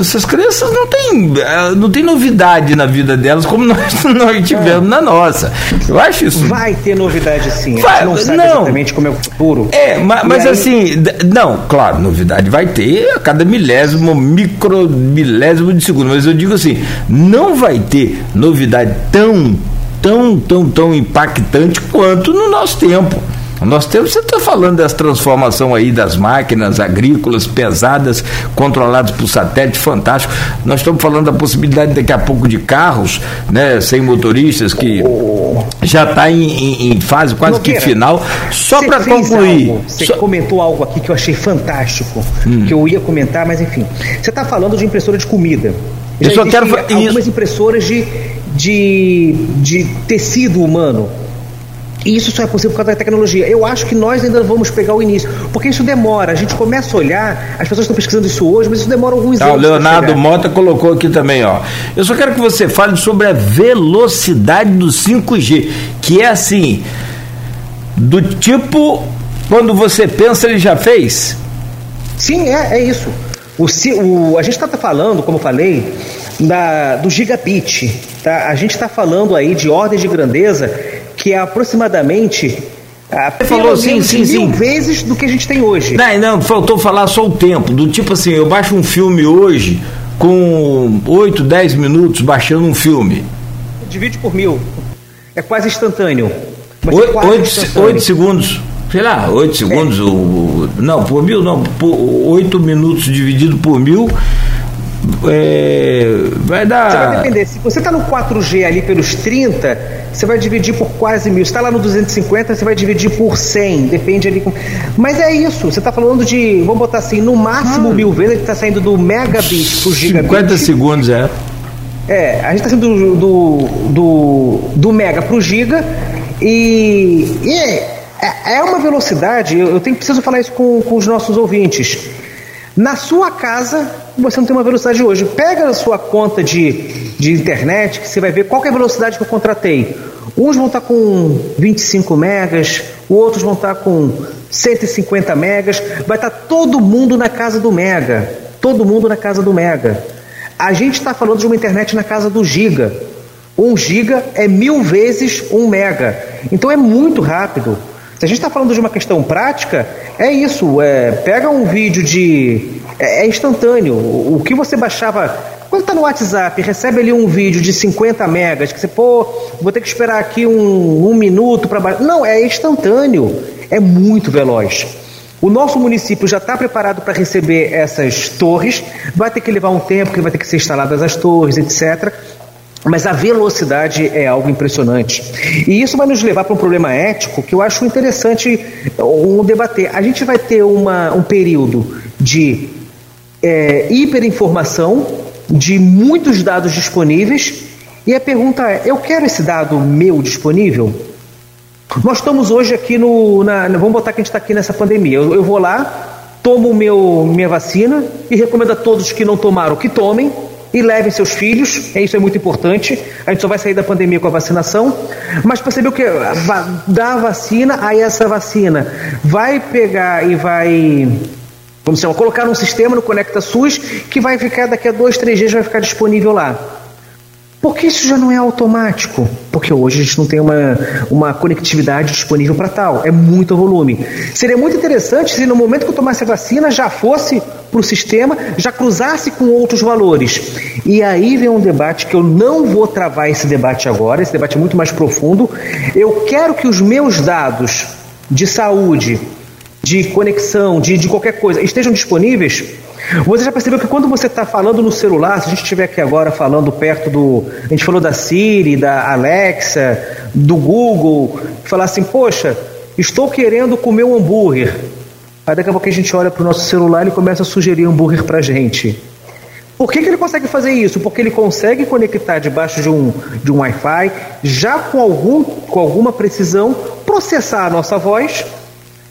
essas crianças não tem, eh, não tem novidade na vida delas como nós, nós tivemos é. na nossa. Eu acho isso. Vai ter novidade sim. Vai, não sabe não. exatamente como é o futuro. É, mas, mas aí... assim, não, claro, novidade vai ter a cada milésimo, micro milésimo de segundo. Mas eu digo assim, não vai ter novidade tão, tão, tão, tão impactante quanto no nosso tempo. Nós temos, você está falando dessa transformação aí das máquinas agrícolas pesadas, controladas por satélite, fantástico. Nós estamos falando da possibilidade daqui a pouco de carros, né, sem motoristas, que já está em, em, em, fase quase que final. Só para concluir. Algo, você só... comentou algo aqui que eu achei fantástico, hum. que eu ia comentar, mas enfim. Você está falando de impressora de comida. Já eu só quero algumas impressoras de, de, de tecido humano E isso só é possível por causa da tecnologia. Eu acho que nós ainda vamos pegar o início, porque isso demora. A gente começa a olhar, as pessoas estão pesquisando isso hoje, mas isso demora alguns tá, anos. O Leonardo Mota colocou aqui também, ó. Eu só quero que você fale sobre a velocidade do 5G, que é assim, do tipo, quando você pensa, ele já fez? Sim, é, é isso. O, o, a gente está falando, como eu falei, da, do gigabit. Tá? A gente está falando aí de ordem de grandeza que é aproximadamente ah, falou sim, sim, mil sim. vezes do que a gente tem hoje. Não, não, faltou falar só o tempo. Do tipo assim, eu baixo um filme hoje com 8, 10 minutos baixando um filme. Divide por mil. É quase instantâneo. 8, segundos. Sei lá, 8 segundos. É. O, não, por mil não. Por 8 minutos dividido por mil é, vai dar. Você vai depender. Se você está no 4G ali pelos 30, você vai dividir por quase mil. Se está lá no 250, você vai dividir por 100. Depende ali. Com... Mas é isso. Você está falando de, vamos botar assim, no máximo ah. mil vezes, ele está saindo do megabit por gigabit. 50 segundos, é. É, a gente está saindo do, do, do, do mega para o giga e, e é, é uma velocidade. Eu, eu tenho preciso falar isso com, com os nossos ouvintes. Na sua casa, você não tem uma velocidade hoje. Pega a sua conta de, de internet, que você vai ver qual é a velocidade que eu contratei. Uns vão estar com 25 megas, outros vão estar com 150 megas. Vai estar todo mundo na casa do mega. Todo mundo na casa do mega. A gente está falando de uma internet na casa do giga. Um giga é mil vezes um mega. Então é muito rápido. Se a gente está falando de uma questão prática, é isso. É, pega um vídeo de é, é instantâneo. O, que você baixava. Quando está no WhatsApp, recebe ali um vídeo de 50 megas, que você, pô, vou ter que esperar aqui um, um minuto para baixar. Não, é instantâneo. É muito veloz. O nosso município já está preparado para receber essas torres, vai ter que levar um tempo, que vai ter que ser instaladas as torres, etc. Mas a velocidade é algo impressionante. E isso vai nos levar para um problema ético que eu acho interessante um debater. A gente vai ter uma, um período de é, hiperinformação, de muitos dados disponíveis, e a pergunta é: eu quero esse dado meu disponível? Nós estamos hoje aqui no. Na, vamos botar que a gente está aqui nessa pandemia. Eu, eu vou lá, tomo meu, minha vacina e recomendo a todos que não tomaram que tomem e levem seus filhos, é isso é muito importante. A gente só vai sair da pandemia com a vacinação, mas percebeu que dá a vacina, aí essa vacina vai pegar e vai Vamos chamar, colocar um sistema no Conecta SUS que vai ficar daqui a dois, três dias vai ficar disponível lá. Por que isso já não é automático? Porque hoje a gente não tem uma, uma conectividade disponível para tal. É muito volume. Seria muito interessante se no momento que eu tomasse a vacina já fosse para o sistema, já cruzasse com outros valores. E aí vem um debate que eu não vou travar esse debate agora, esse debate é muito mais profundo. Eu quero que os meus dados de saúde de conexão, de, de qualquer coisa, estejam disponíveis, você já percebeu que quando você está falando no celular, se a gente estiver aqui agora falando perto do. A gente falou da Siri, da Alexa, do Google, falar assim, poxa, estou querendo comer um hambúrguer. Aí daqui a pouco a gente olha para o nosso celular e ele começa a sugerir hambúrguer para a gente. Por que, que ele consegue fazer isso? Porque ele consegue conectar debaixo de um, de um Wi-Fi, já com, algum, com alguma precisão, processar a nossa voz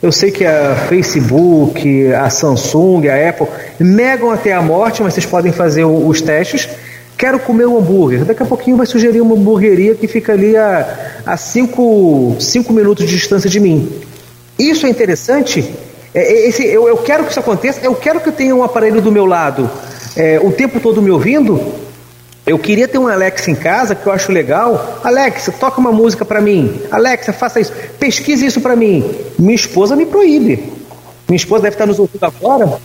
eu sei que a Facebook, a Samsung, a Apple negam até a morte, mas vocês podem fazer os testes. Quero comer um hambúrguer. Daqui a pouquinho vai sugerir uma hamburgueria que fica ali a 5 a cinco, cinco minutos de distância de mim. Isso é interessante. É, é, esse, eu, eu quero que isso aconteça. Eu quero que eu tenha um aparelho do meu lado é, o tempo todo me ouvindo eu queria ter um Alexa em casa que eu acho legal. Alexa, toca uma música para mim. Alexa, faça isso. Pesquise isso para mim. Minha esposa me proíbe. Minha esposa deve estar nos ouvindo agora.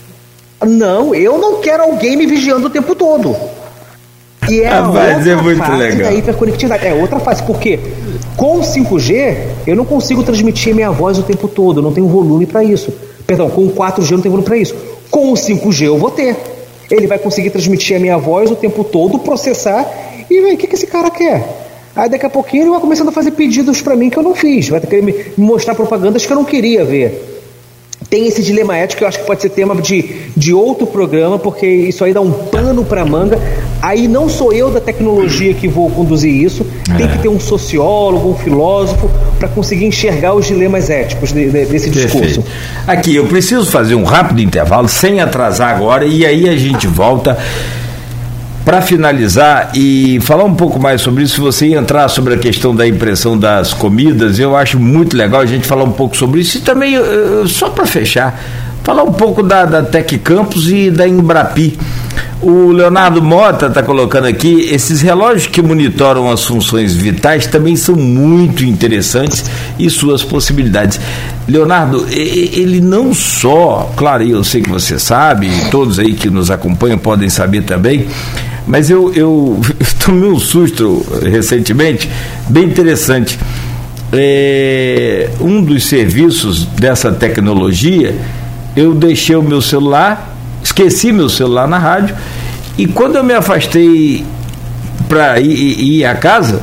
Não, eu não quero alguém me vigiando o tempo todo. E é ah, outra é muito fase legal. da hiperconectividade. É outra fase, porque com 5G eu não consigo transmitir minha voz o tempo todo, eu não tenho volume para isso. Perdão, com o 4G eu não tenho volume para isso. Com o 5G eu vou ter ele vai conseguir transmitir a minha voz o tempo todo, processar e ver o que, que esse cara quer. Aí daqui a pouquinho ele vai começando a fazer pedidos para mim que eu não fiz, vai querer me mostrar propagandas que eu não queria ver. Tem esse dilema ético que eu acho que pode ser tema de, de outro programa, porque isso aí dá um pano para manga. Aí não sou eu da tecnologia que vou conduzir isso, é. tem que ter um sociólogo, um filósofo, para conseguir enxergar os dilemas éticos de, de, desse discurso. Aqui, eu preciso fazer um rápido intervalo, sem atrasar agora, e aí a gente volta para finalizar e falar um pouco mais sobre isso, se você entrar sobre a questão da impressão das comidas, eu acho muito legal a gente falar um pouco sobre isso e também, só para fechar, falar um pouco da, da Tec Campus e da Embrapi. O Leonardo Mota está colocando aqui, esses relógios que monitoram as funções vitais também são muito interessantes e suas possibilidades. Leonardo, ele não só, claro, eu sei que você sabe, todos aí que nos acompanham podem saber também, mas eu, eu tomei um susto recentemente, bem interessante. É, um dos serviços dessa tecnologia, eu deixei o meu celular, esqueci meu celular na rádio, e quando eu me afastei para ir, ir à casa,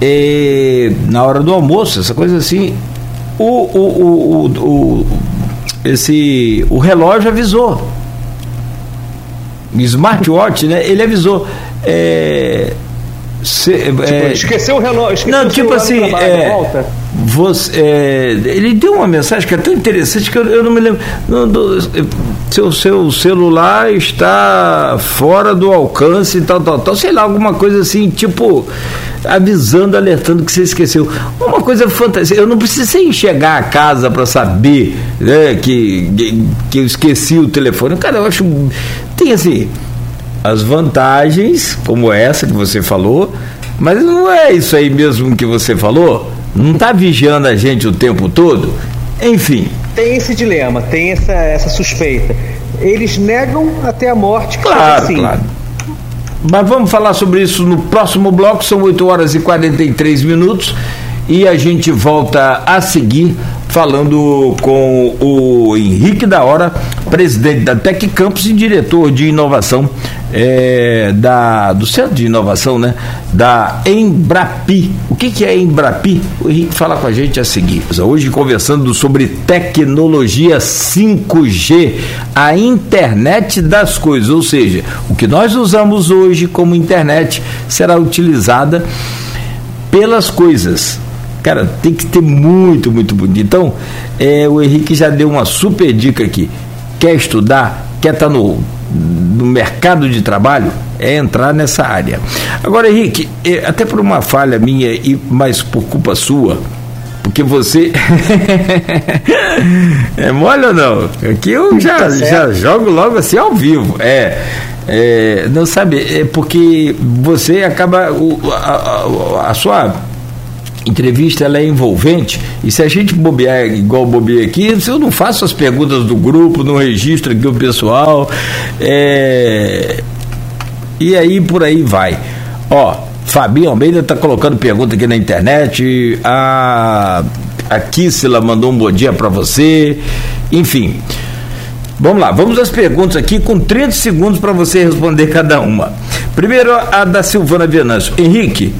é, na hora do almoço, essa coisa assim, o, o, o, o, esse, o relógio avisou smartwatch, né? Ele avisou. É, se, tipo, é, esqueceu o relógio. Esqueceu não, tipo assim, é, você, é, ele deu uma mensagem que é tão interessante que eu, eu não me lembro. Não, do, seu, seu celular está fora do alcance, tal, tal, tal, sei lá, alguma coisa assim, tipo, avisando, alertando que você esqueceu. Uma coisa fantástica. Eu não precisei chegar a casa para saber né, que, que, que eu esqueci o telefone. Cara, eu acho. Tem assim as vantagens, como essa que você falou, mas não é isso aí mesmo que você falou? Não está vigiando a gente o tempo todo? Enfim. Tem esse dilema, tem essa, essa suspeita. Eles negam até a morte, claro, assim. claro. Mas vamos falar sobre isso no próximo bloco, são 8 horas e 43 minutos e a gente volta a seguir falando com o Henrique da Hora, presidente da Tec Campus e diretor de inovação é, da, do Centro de Inovação, né? Da Embrapi. O que, que é Embrapi? O Henrique fala com a gente a seguir. Hoje conversando sobre tecnologia 5G, a internet das coisas, ou seja, o que nós usamos hoje como internet será utilizada pelas coisas Cara, tem que ter muito, muito bonito. Então, é, o Henrique já deu uma super dica aqui. Quer estudar? Quer estar tá no, no mercado de trabalho? É entrar nessa área. Agora, Henrique, é, até por uma falha minha e mais por culpa sua, porque você. é mole ou não? Aqui eu já, tá já jogo logo assim ao vivo. É. é não sabe, é porque você acaba. O, a, a, a sua entrevista ela é envolvente e se a gente bobear igual bobear aqui, eu não faço as perguntas do grupo, não registro aqui o pessoal, é... e aí por aí vai. Ó, Fabinho Almeida está colocando pergunta aqui na internet, a, a Kissila mandou um bom dia para você, enfim. Vamos lá, vamos às perguntas aqui com 30 segundos para você responder cada uma. Primeiro, a da Silvana Venâncio. Henrique,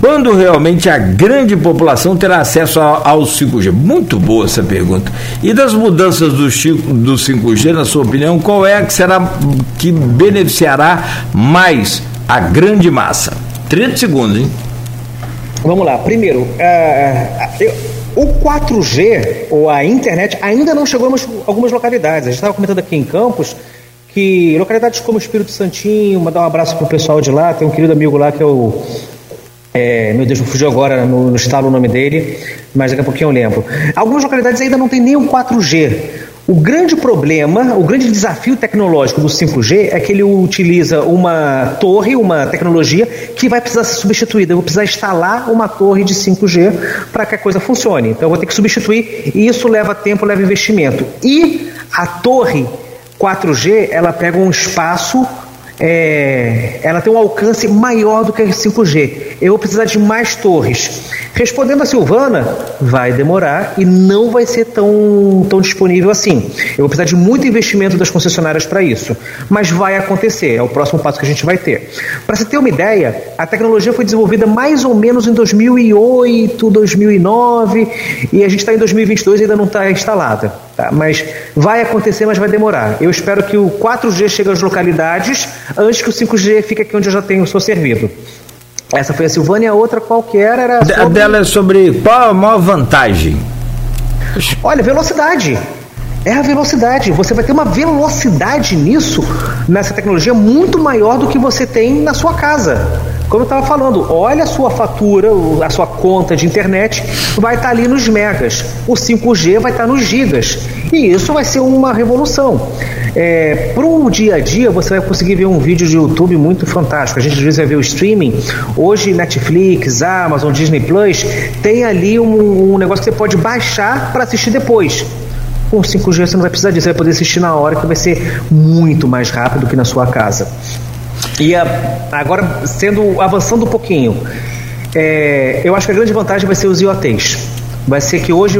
quando realmente a grande população terá acesso ao 5G? Muito boa essa pergunta. E das mudanças do, do 5G, na sua opinião, qual é que será que beneficiará mais a grande massa? 30 segundos, hein? Vamos lá. Primeiro, uh, eu, o 4G, ou a internet, ainda não chegou a algumas localidades. A gente estava comentando aqui em Campos que localidades como Espírito Santinho, mandar um abraço para o pessoal de lá, tem um querido amigo lá que é o é, meu Deus, fugiu agora no, no estalo o nome dele, mas daqui a pouquinho eu lembro. Algumas localidades ainda não tem nem o 4G. O grande problema, o grande desafio tecnológico do 5G é que ele utiliza uma torre, uma tecnologia que vai precisar ser substituída. Eu vou precisar instalar uma torre de 5G para que a coisa funcione. Então eu vou ter que substituir e isso leva tempo, leva investimento. E a torre 4G, ela pega um espaço é, ela tem um alcance maior do que a 5G. Eu vou precisar de mais torres. Respondendo a Silvana, vai demorar e não vai ser tão, tão disponível assim. Eu vou precisar de muito investimento das concessionárias para isso. Mas vai acontecer, é o próximo passo que a gente vai ter. Para você ter uma ideia, a tecnologia foi desenvolvida mais ou menos em 2008, 2009 e a gente está em 2022 e ainda não está instalada. Tá? Mas vai acontecer, mas vai demorar. Eu espero que o 4G chegue às localidades antes que o 5G fique aqui onde eu já tenho o seu servido. Essa foi a Silvânia, a outra qualquer era. Sobre... A dela é sobre qual a maior vantagem? Olha, velocidade. É a velocidade. Você vai ter uma velocidade nisso, nessa tecnologia, muito maior do que você tem na sua casa. Como eu estava falando, olha a sua fatura, a sua conta de internet, vai estar tá ali nos megas. O 5G vai estar tá nos gigas. E isso vai ser uma revolução. É, Para o dia a dia, você vai conseguir ver um vídeo de YouTube muito fantástico. A gente às vezes vai ver o streaming. Hoje, Netflix, Amazon, Disney Plus, tem ali um, um negócio que você pode baixar para assistir depois. Com 5G você não vai precisar disso, você vai poder assistir na hora, que vai ser muito mais rápido que na sua casa. E a, agora, sendo avançando um pouquinho, é, eu acho que a grande vantagem vai ser os IoTs. Vai ser que hoje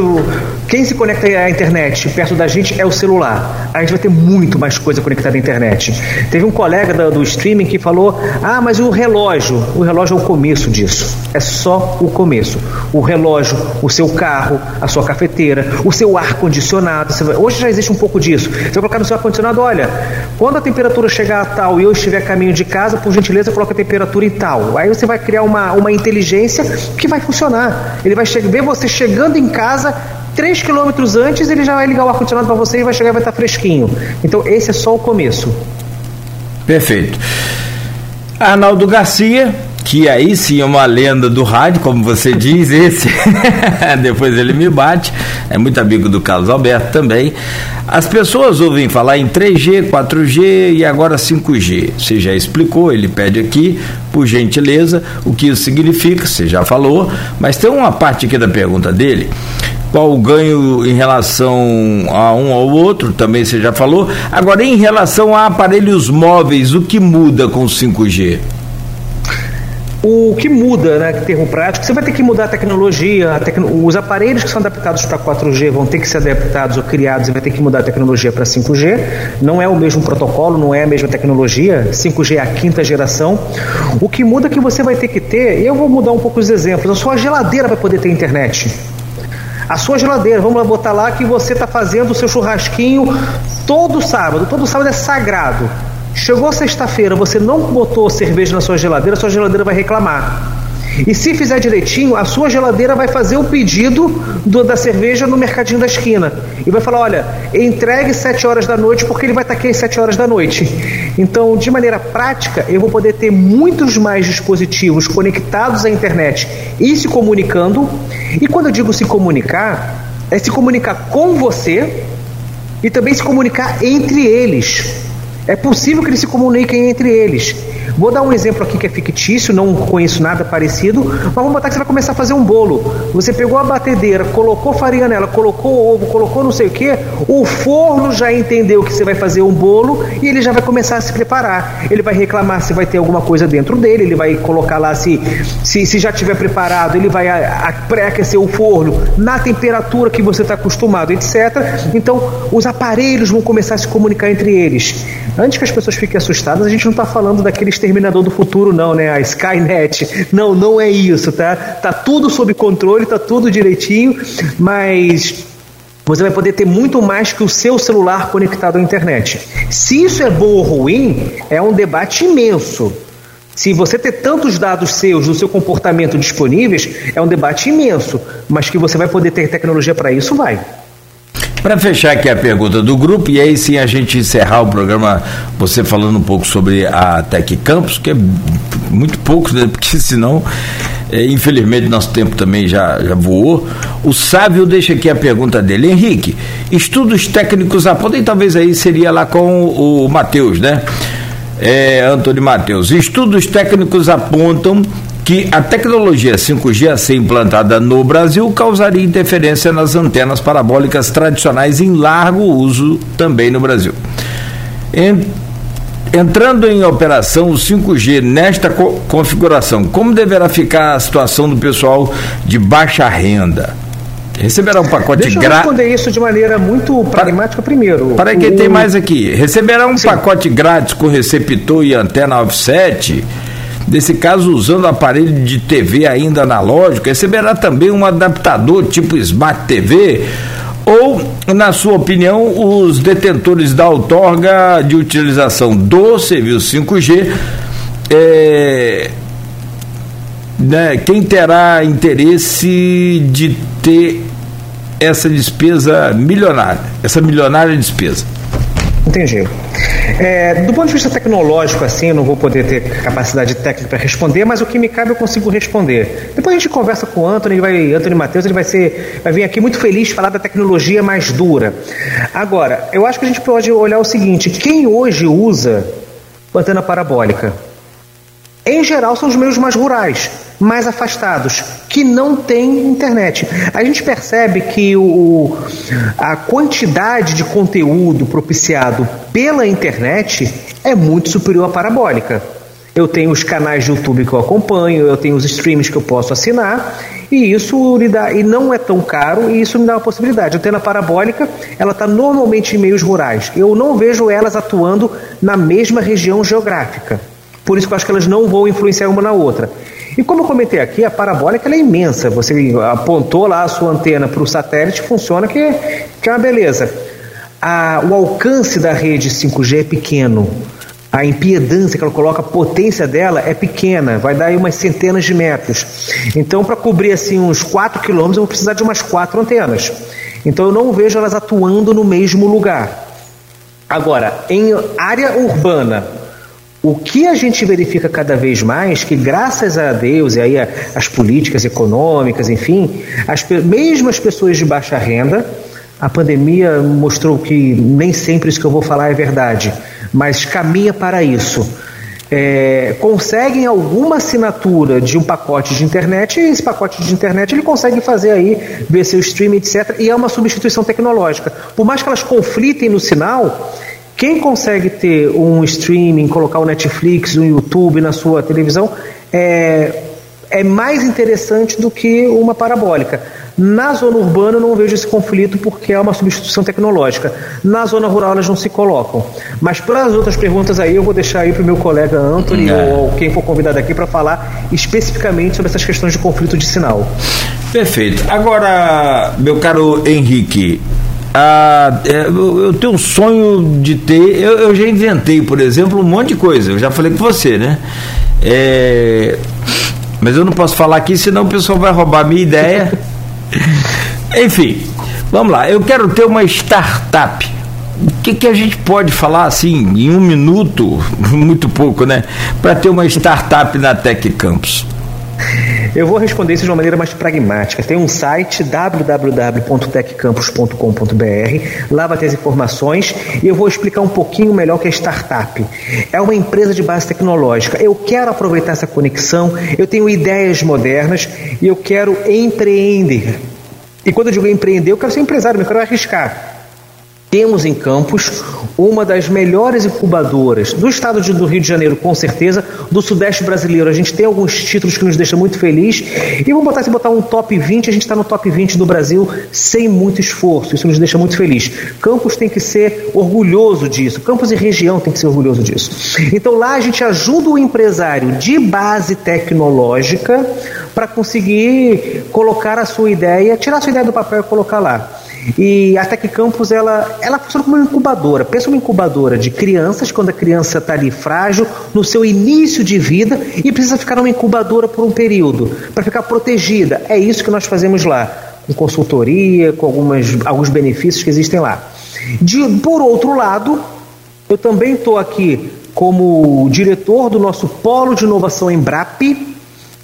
quem se conecta à internet perto da gente é o celular. A gente vai ter muito mais coisa conectada à internet. Teve um colega do, do streaming que falou: Ah, mas o relógio? O relógio é o começo disso. É só o começo. O relógio, o seu carro, a sua cafeteira, o seu ar-condicionado. Hoje já existe um pouco disso. Você colocar no seu ar-condicionado: olha, quando a temperatura chegar a tal e eu estiver a caminho de casa, por gentileza, coloca a temperatura em tal. Aí você vai criar uma, uma inteligência que vai funcionar. Ele vai ver você chegando chegando em casa, 3 quilômetros antes, ele já vai ligar o ar-condicionado para você e vai chegar e vai estar fresquinho. Então, esse é só o começo. Perfeito. Arnaldo Garcia, que aí sim é uma lenda do rádio, como você diz, esse. Depois ele me bate. É muito amigo do Carlos Alberto também. As pessoas ouvem falar em 3G, 4G e agora 5G. Você já explicou, ele pede aqui, por gentileza, o que isso significa, você já falou, mas tem uma parte aqui da pergunta dele qual o ganho em relação a um ao outro, também você já falou. Agora, em relação a aparelhos móveis, o que muda com o 5G? O que muda, né, termo prático, você vai ter que mudar a tecnologia, a tecno... os aparelhos que são adaptados para 4G vão ter que ser adaptados ou criados e vai ter que mudar a tecnologia para 5G. Não é o mesmo protocolo, não é a mesma tecnologia. 5G é a quinta geração. O que muda é que você vai ter que ter, eu vou mudar um pouco os exemplos, a sua geladeira vai poder ter internet. A sua geladeira, vamos lá botar lá que você está fazendo o seu churrasquinho todo sábado. Todo sábado é sagrado. Chegou sexta-feira, você não botou cerveja na sua geladeira, sua geladeira vai reclamar. E se fizer direitinho, a sua geladeira vai fazer o pedido do, da cerveja no mercadinho da esquina. E vai falar: olha, entregue 7 horas da noite, porque ele vai estar aqui às 7 horas da noite. Então, de maneira prática, eu vou poder ter muitos mais dispositivos conectados à internet e se comunicando. E quando eu digo se comunicar, é se comunicar com você e também se comunicar entre eles. É possível que eles se comuniquem entre eles. Vou dar um exemplo aqui que é fictício, não conheço nada parecido, mas vamos botar que você vai começar a fazer um bolo. Você pegou a batedeira, colocou farinha nela, colocou ovo, colocou não sei o que, o forno já entendeu que você vai fazer um bolo e ele já vai começar a se preparar. Ele vai reclamar se vai ter alguma coisa dentro dele, ele vai colocar lá se, se, se já tiver preparado, ele vai pré-aquecer o forno na temperatura que você está acostumado, etc. Então, os aparelhos vão começar a se comunicar entre eles. Antes que as pessoas fiquem assustadas, a gente não está falando daquele exterminador do futuro, não, né? A Skynet. Não, não é isso, tá? Tá tudo sob controle, tá tudo direitinho, mas você vai poder ter muito mais que o seu celular conectado à internet. Se isso é bom ou ruim, é um debate imenso. Se você ter tantos dados seus do seu comportamento disponíveis, é um debate imenso, mas que você vai poder ter tecnologia para isso, vai. Para fechar aqui a pergunta do grupo, e aí sim a gente encerrar o programa, você falando um pouco sobre a Tec Campus, que é muito pouco, né? porque senão, é, infelizmente, nosso tempo também já, já voou. O Sávio deixa aqui a pergunta dele. Henrique, estudos técnicos apontam, e talvez aí seria lá com o Matheus, né? É, Antônio Matheus. Estudos técnicos apontam que a tecnologia 5G a ser implantada no Brasil causaria interferência nas antenas parabólicas tradicionais em largo uso também no Brasil. Entrando em operação o 5G nesta co configuração, como deverá ficar a situação do pessoal de baixa renda? Receberá um pacote grátis. Deixa eu responder isso de maneira muito pragmática primeiro. Para que o... tem mais aqui. Receberá um Sim. pacote grátis com receptor e antena offset. Nesse caso, usando aparelho de TV ainda analógico, receberá também um adaptador tipo Smart TV ou, na sua opinião, os detentores da outorga de utilização do serviço 5G, é, né, quem terá interesse de ter essa despesa milionária, essa milionária despesa? Entendi. É, do ponto de vista tecnológico, assim, eu não vou poder ter capacidade técnica para responder, mas o que me cabe eu consigo responder. Depois a gente conversa com o Anthony, vai, Anthony Matheus, ele vai ser, vai vir aqui muito feliz falar da tecnologia mais dura. Agora, eu acho que a gente pode olhar o seguinte: quem hoje usa antena parabólica? Em geral, são os meios mais rurais, mais afastados, que não têm internet. A gente percebe que o, a quantidade de conteúdo propiciado pela internet é muito superior à parabólica. Eu tenho os canais de YouTube que eu acompanho, eu tenho os streams que eu posso assinar, e isso me dá, e não é tão caro, e isso me dá uma possibilidade. A antena parabólica, ela está normalmente em meios rurais. Eu não vejo elas atuando na mesma região geográfica. Por isso que eu acho que elas não vão influenciar uma na outra. E como eu comentei aqui, a parabólica é imensa. Você apontou lá a sua antena para o satélite, funciona que, que é uma beleza. A, o alcance da rede 5G é pequeno. A impedância que ela coloca, a potência dela é pequena, vai dar aí umas centenas de metros. Então, para cobrir assim uns 4 quilômetros, eu vou precisar de umas quatro antenas. Então, eu não vejo elas atuando no mesmo lugar. Agora, em área urbana, o que a gente verifica cada vez mais, que graças a Deus e aí as políticas econômicas, enfim, as, mesmo as pessoas de baixa renda, a pandemia mostrou que nem sempre isso que eu vou falar é verdade, mas caminha para isso. É, conseguem alguma assinatura de um pacote de internet e esse pacote de internet ele consegue fazer aí, ver seu streaming, etc. E é uma substituição tecnológica. Por mais que elas conflitem no sinal, quem consegue ter um streaming, colocar o Netflix, o YouTube na sua televisão, é, é mais interessante do que uma parabólica. Na zona urbana eu não vejo esse conflito porque é uma substituição tecnológica. Na zona rural elas não se colocam. Mas para as outras perguntas aí eu vou deixar aí para o meu colega Anthony é. ou quem for convidado aqui para falar especificamente sobre essas questões de conflito de sinal. Perfeito. Agora, meu caro Henrique, ah, é, eu tenho um sonho de ter. Eu, eu, já inventei, por exemplo, um monte de coisa. Eu já falei com você, né? É, mas eu não posso falar aqui, senão o pessoal vai roubar a minha ideia. Enfim, vamos lá. Eu quero ter uma startup. O que, que a gente pode falar assim, em um minuto, muito pouco, né? Para ter uma startup na Tech Campus? Eu vou responder isso de uma maneira mais pragmática. Tem um site www.teccampus.com.br, lá vai ter as informações e eu vou explicar um pouquinho melhor o que é startup. É uma empresa de base tecnológica. Eu quero aproveitar essa conexão, eu tenho ideias modernas e eu quero empreender. E quando eu digo empreender, eu quero ser empresário, eu quero arriscar. Temos em Campos uma das melhores incubadoras do estado do Rio de Janeiro, com certeza, do Sudeste brasileiro. A gente tem alguns títulos que nos deixam muito feliz. E vamos botar, se botar um top 20, a gente está no top 20 do Brasil sem muito esforço. Isso nos deixa muito feliz. Campos tem que ser orgulhoso disso. Campos e região tem que ser orgulhoso disso. Então lá a gente ajuda o empresário de base tecnológica para conseguir colocar a sua ideia, tirar a sua ideia do papel e colocar lá. E a Tec Campus ela, ela funciona como uma incubadora. Pensa uma incubadora de crianças, quando a criança está ali frágil, no seu início de vida, e precisa ficar numa incubadora por um período, para ficar protegida. É isso que nós fazemos lá, com consultoria, com algumas, alguns benefícios que existem lá. De, por outro lado, eu também estou aqui como diretor do nosso Polo de Inovação Embrap.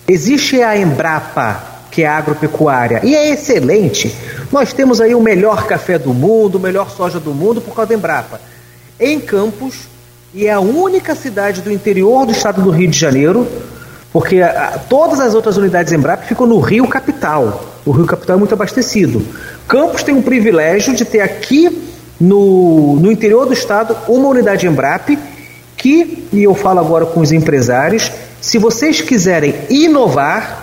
Existe a Embrapa, que é a agropecuária, e é excelente. Nós temos aí o melhor café do mundo, o melhor soja do mundo por causa da Embrapa. Em Campos, e é a única cidade do interior do estado do Rio de Janeiro, porque a, todas as outras unidades Embrapa ficam no Rio Capital. O Rio Capital é muito abastecido. Campos tem um privilégio de ter aqui no, no interior do estado uma unidade Embrapa que, e eu falo agora com os empresários, se vocês quiserem inovar,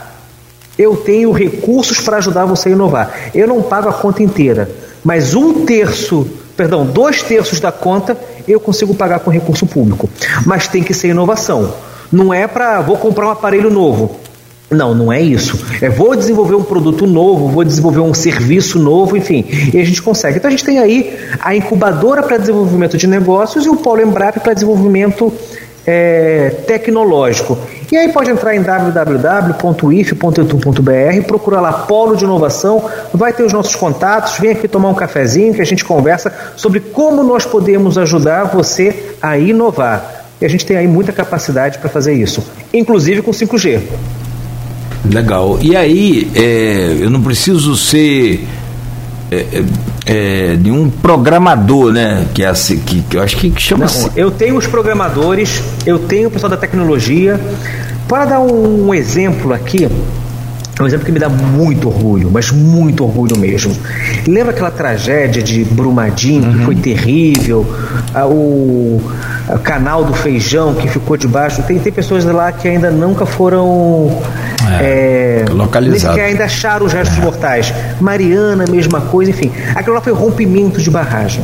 eu tenho recursos para ajudar você a inovar. Eu não pago a conta inteira, mas um terço, perdão, dois terços da conta eu consigo pagar com recurso público. Mas tem que ser inovação. Não é para vou comprar um aparelho novo. Não, não é isso. É vou desenvolver um produto novo, vou desenvolver um serviço novo, enfim. E a gente consegue. Então a gente tem aí a incubadora para desenvolvimento de negócios e o Polo Embrap para desenvolvimento é, tecnológico. E aí pode entrar em www.if.edu.br, procura lá Polo de Inovação, vai ter os nossos contatos, vem aqui tomar um cafezinho que a gente conversa sobre como nós podemos ajudar você a inovar. E a gente tem aí muita capacidade para fazer isso, inclusive com 5G. Legal. E aí, é, eu não preciso ser é, é, é de um programador, né? Que, é assim, que, que eu acho que chama não, Eu tenho os programadores, eu tenho o pessoal da tecnologia. Para dar um exemplo aqui, um exemplo que me dá muito orgulho, mas muito orgulho mesmo. Lembra aquela tragédia de Brumadinho, uhum. que foi terrível? Ah, o, o, canal do feijão que ficou debaixo. Tem, tem pessoas lá que ainda nunca foram é, é, localizadas. Que ainda acharam os restos é. mortais. Mariana, mesma coisa, enfim. Aquilo lá foi rompimento de barragem.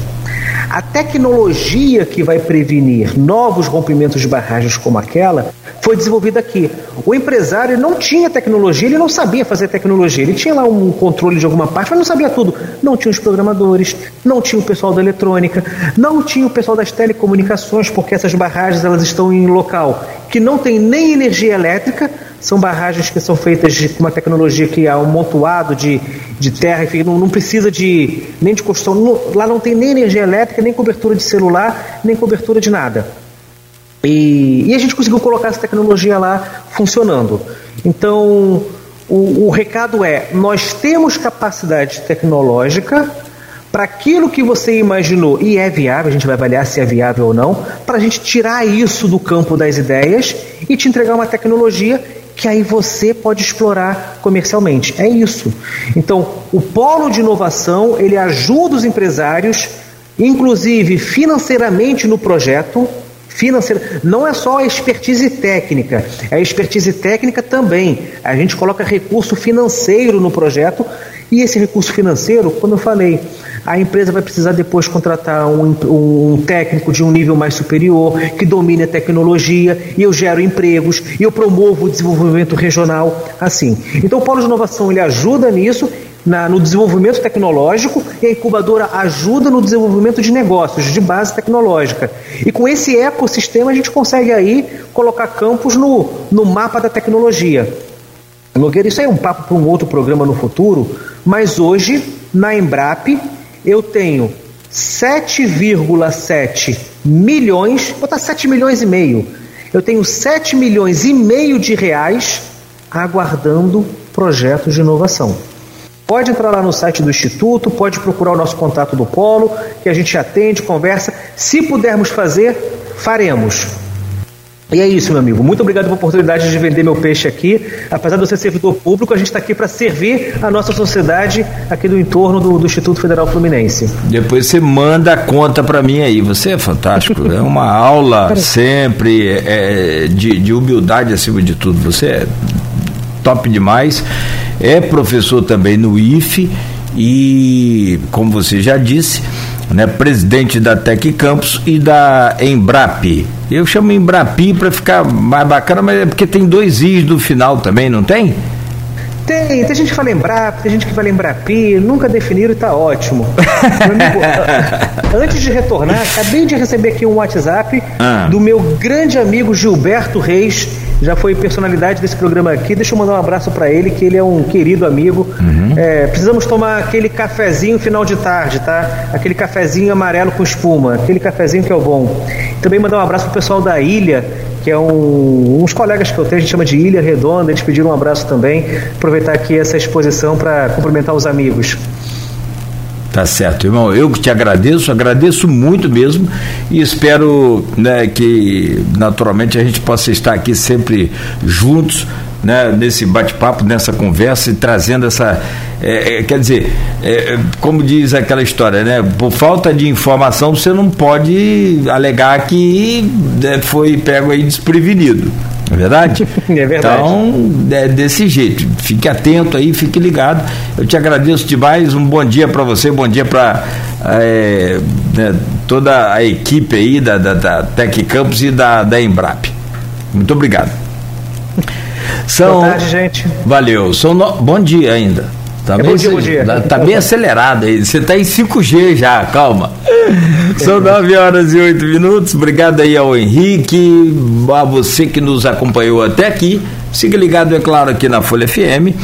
A tecnologia que vai prevenir novos rompimentos de barragens como aquela foi desenvolvida aqui. O empresário não tinha tecnologia, ele não sabia fazer tecnologia. Ele tinha lá um controle de alguma parte, mas não sabia tudo. Não tinha os programadores, não tinha o pessoal da eletrônica, não tinha o pessoal das telecomunicações, porque essas barragens elas estão em local que não tem nem energia elétrica, são barragens que são feitas de uma tecnologia que é um montuado de, de terra, enfim, não, não precisa de nem de construção. Não, lá não tem nem energia elétrica, nem cobertura de celular, nem cobertura de nada. E, e a gente conseguiu colocar essa tecnologia lá funcionando. Então, o, o recado é: nós temos capacidade tecnológica para aquilo que você imaginou e é viável, a gente vai avaliar se é viável ou não, para a gente tirar isso do campo das ideias e te entregar uma tecnologia que aí você pode explorar comercialmente. É isso. Então, o polo de inovação, ele ajuda os empresários, inclusive financeiramente no projeto, financeira. Não é só a expertise técnica, é a expertise técnica também. A gente coloca recurso financeiro no projeto e esse recurso financeiro, quando eu falei, a empresa vai precisar depois contratar um, um, técnico de um nível mais superior, que domine a tecnologia, e eu gero empregos, e eu promovo o desenvolvimento regional, assim. Então o Polo de Inovação ele ajuda nisso, na, no desenvolvimento tecnológico, e a incubadora ajuda no desenvolvimento de negócios, de base tecnológica. E com esse ecossistema a gente consegue aí colocar campos no, no mapa da tecnologia. Nogueira, isso aí é um papo para um outro programa no futuro, mas hoje, na Embrap, eu tenho 7,7 milhões, vou botar 7 milhões e meio. Eu tenho 7 milhões e meio de reais aguardando projetos de inovação. Pode entrar lá no site do Instituto, pode procurar o nosso contato do Polo, que a gente atende, conversa. Se pudermos fazer, faremos. E é isso, meu amigo. Muito obrigado pela oportunidade de vender meu peixe aqui. Apesar de eu ser servidor público, a gente está aqui para servir a nossa sociedade aqui do entorno do, do, Instituto Federal Fluminense. Depois você manda a conta para mim aí. Você é fantástico. é uma aula sempre é, de, de humildade acima de tudo. Você é top demais. É professor também no IFE e, como você já disse, né, presidente da Tec Campus e da Embrap. Eu chamo Embrapi para ficar mais bacana, mas é porque tem dois I's no final também, não tem? Tem, tem gente que fala Embrap, tem gente que fala Embrapi, nunca definiram e está ótimo. amigo, antes de retornar, acabei de receber aqui um WhatsApp ah. do meu grande amigo Gilberto Reis, já foi personalidade desse programa aqui. Deixa eu mandar um abraço para ele, que ele é um querido amigo. Uhum. É, precisamos tomar aquele cafezinho final de tarde, tá? Aquele cafezinho amarelo com espuma, aquele cafezinho que é o bom. Também mandar um abraço pro pessoal da ilha, que é um, uns colegas que eu tenho, a gente chama de Ilha Redonda, eles pediram um abraço também. Aproveitar aqui essa exposição para cumprimentar os amigos. Tá certo, irmão. Eu que te agradeço, agradeço muito mesmo e espero né, que naturalmente a gente possa estar aqui sempre juntos, né, nesse bate-papo, nessa conversa e trazendo essa é, é, quer dizer, é, como diz aquela história, né? Por falta de informação, você não pode alegar que né, foi pego aí desprevenido. Não é verdade? É verdade. Então, é desse jeito. Fique atento aí, fique ligado. Eu te agradeço demais. Um bom dia para você, bom dia para é, né, toda a equipe aí da, da, da Tec Campus e da, da Embrap. Muito obrigado. São... Boa tarde, gente. Valeu. São no... Bom dia ainda. Tá, é bem, dia, bom dia. tá bem acelerado aí. Você está em 5G já, calma. São 9 horas e 8 minutos. Obrigado aí ao Henrique, a você que nos acompanhou até aqui. Siga ligado, é claro, aqui na Folha FM.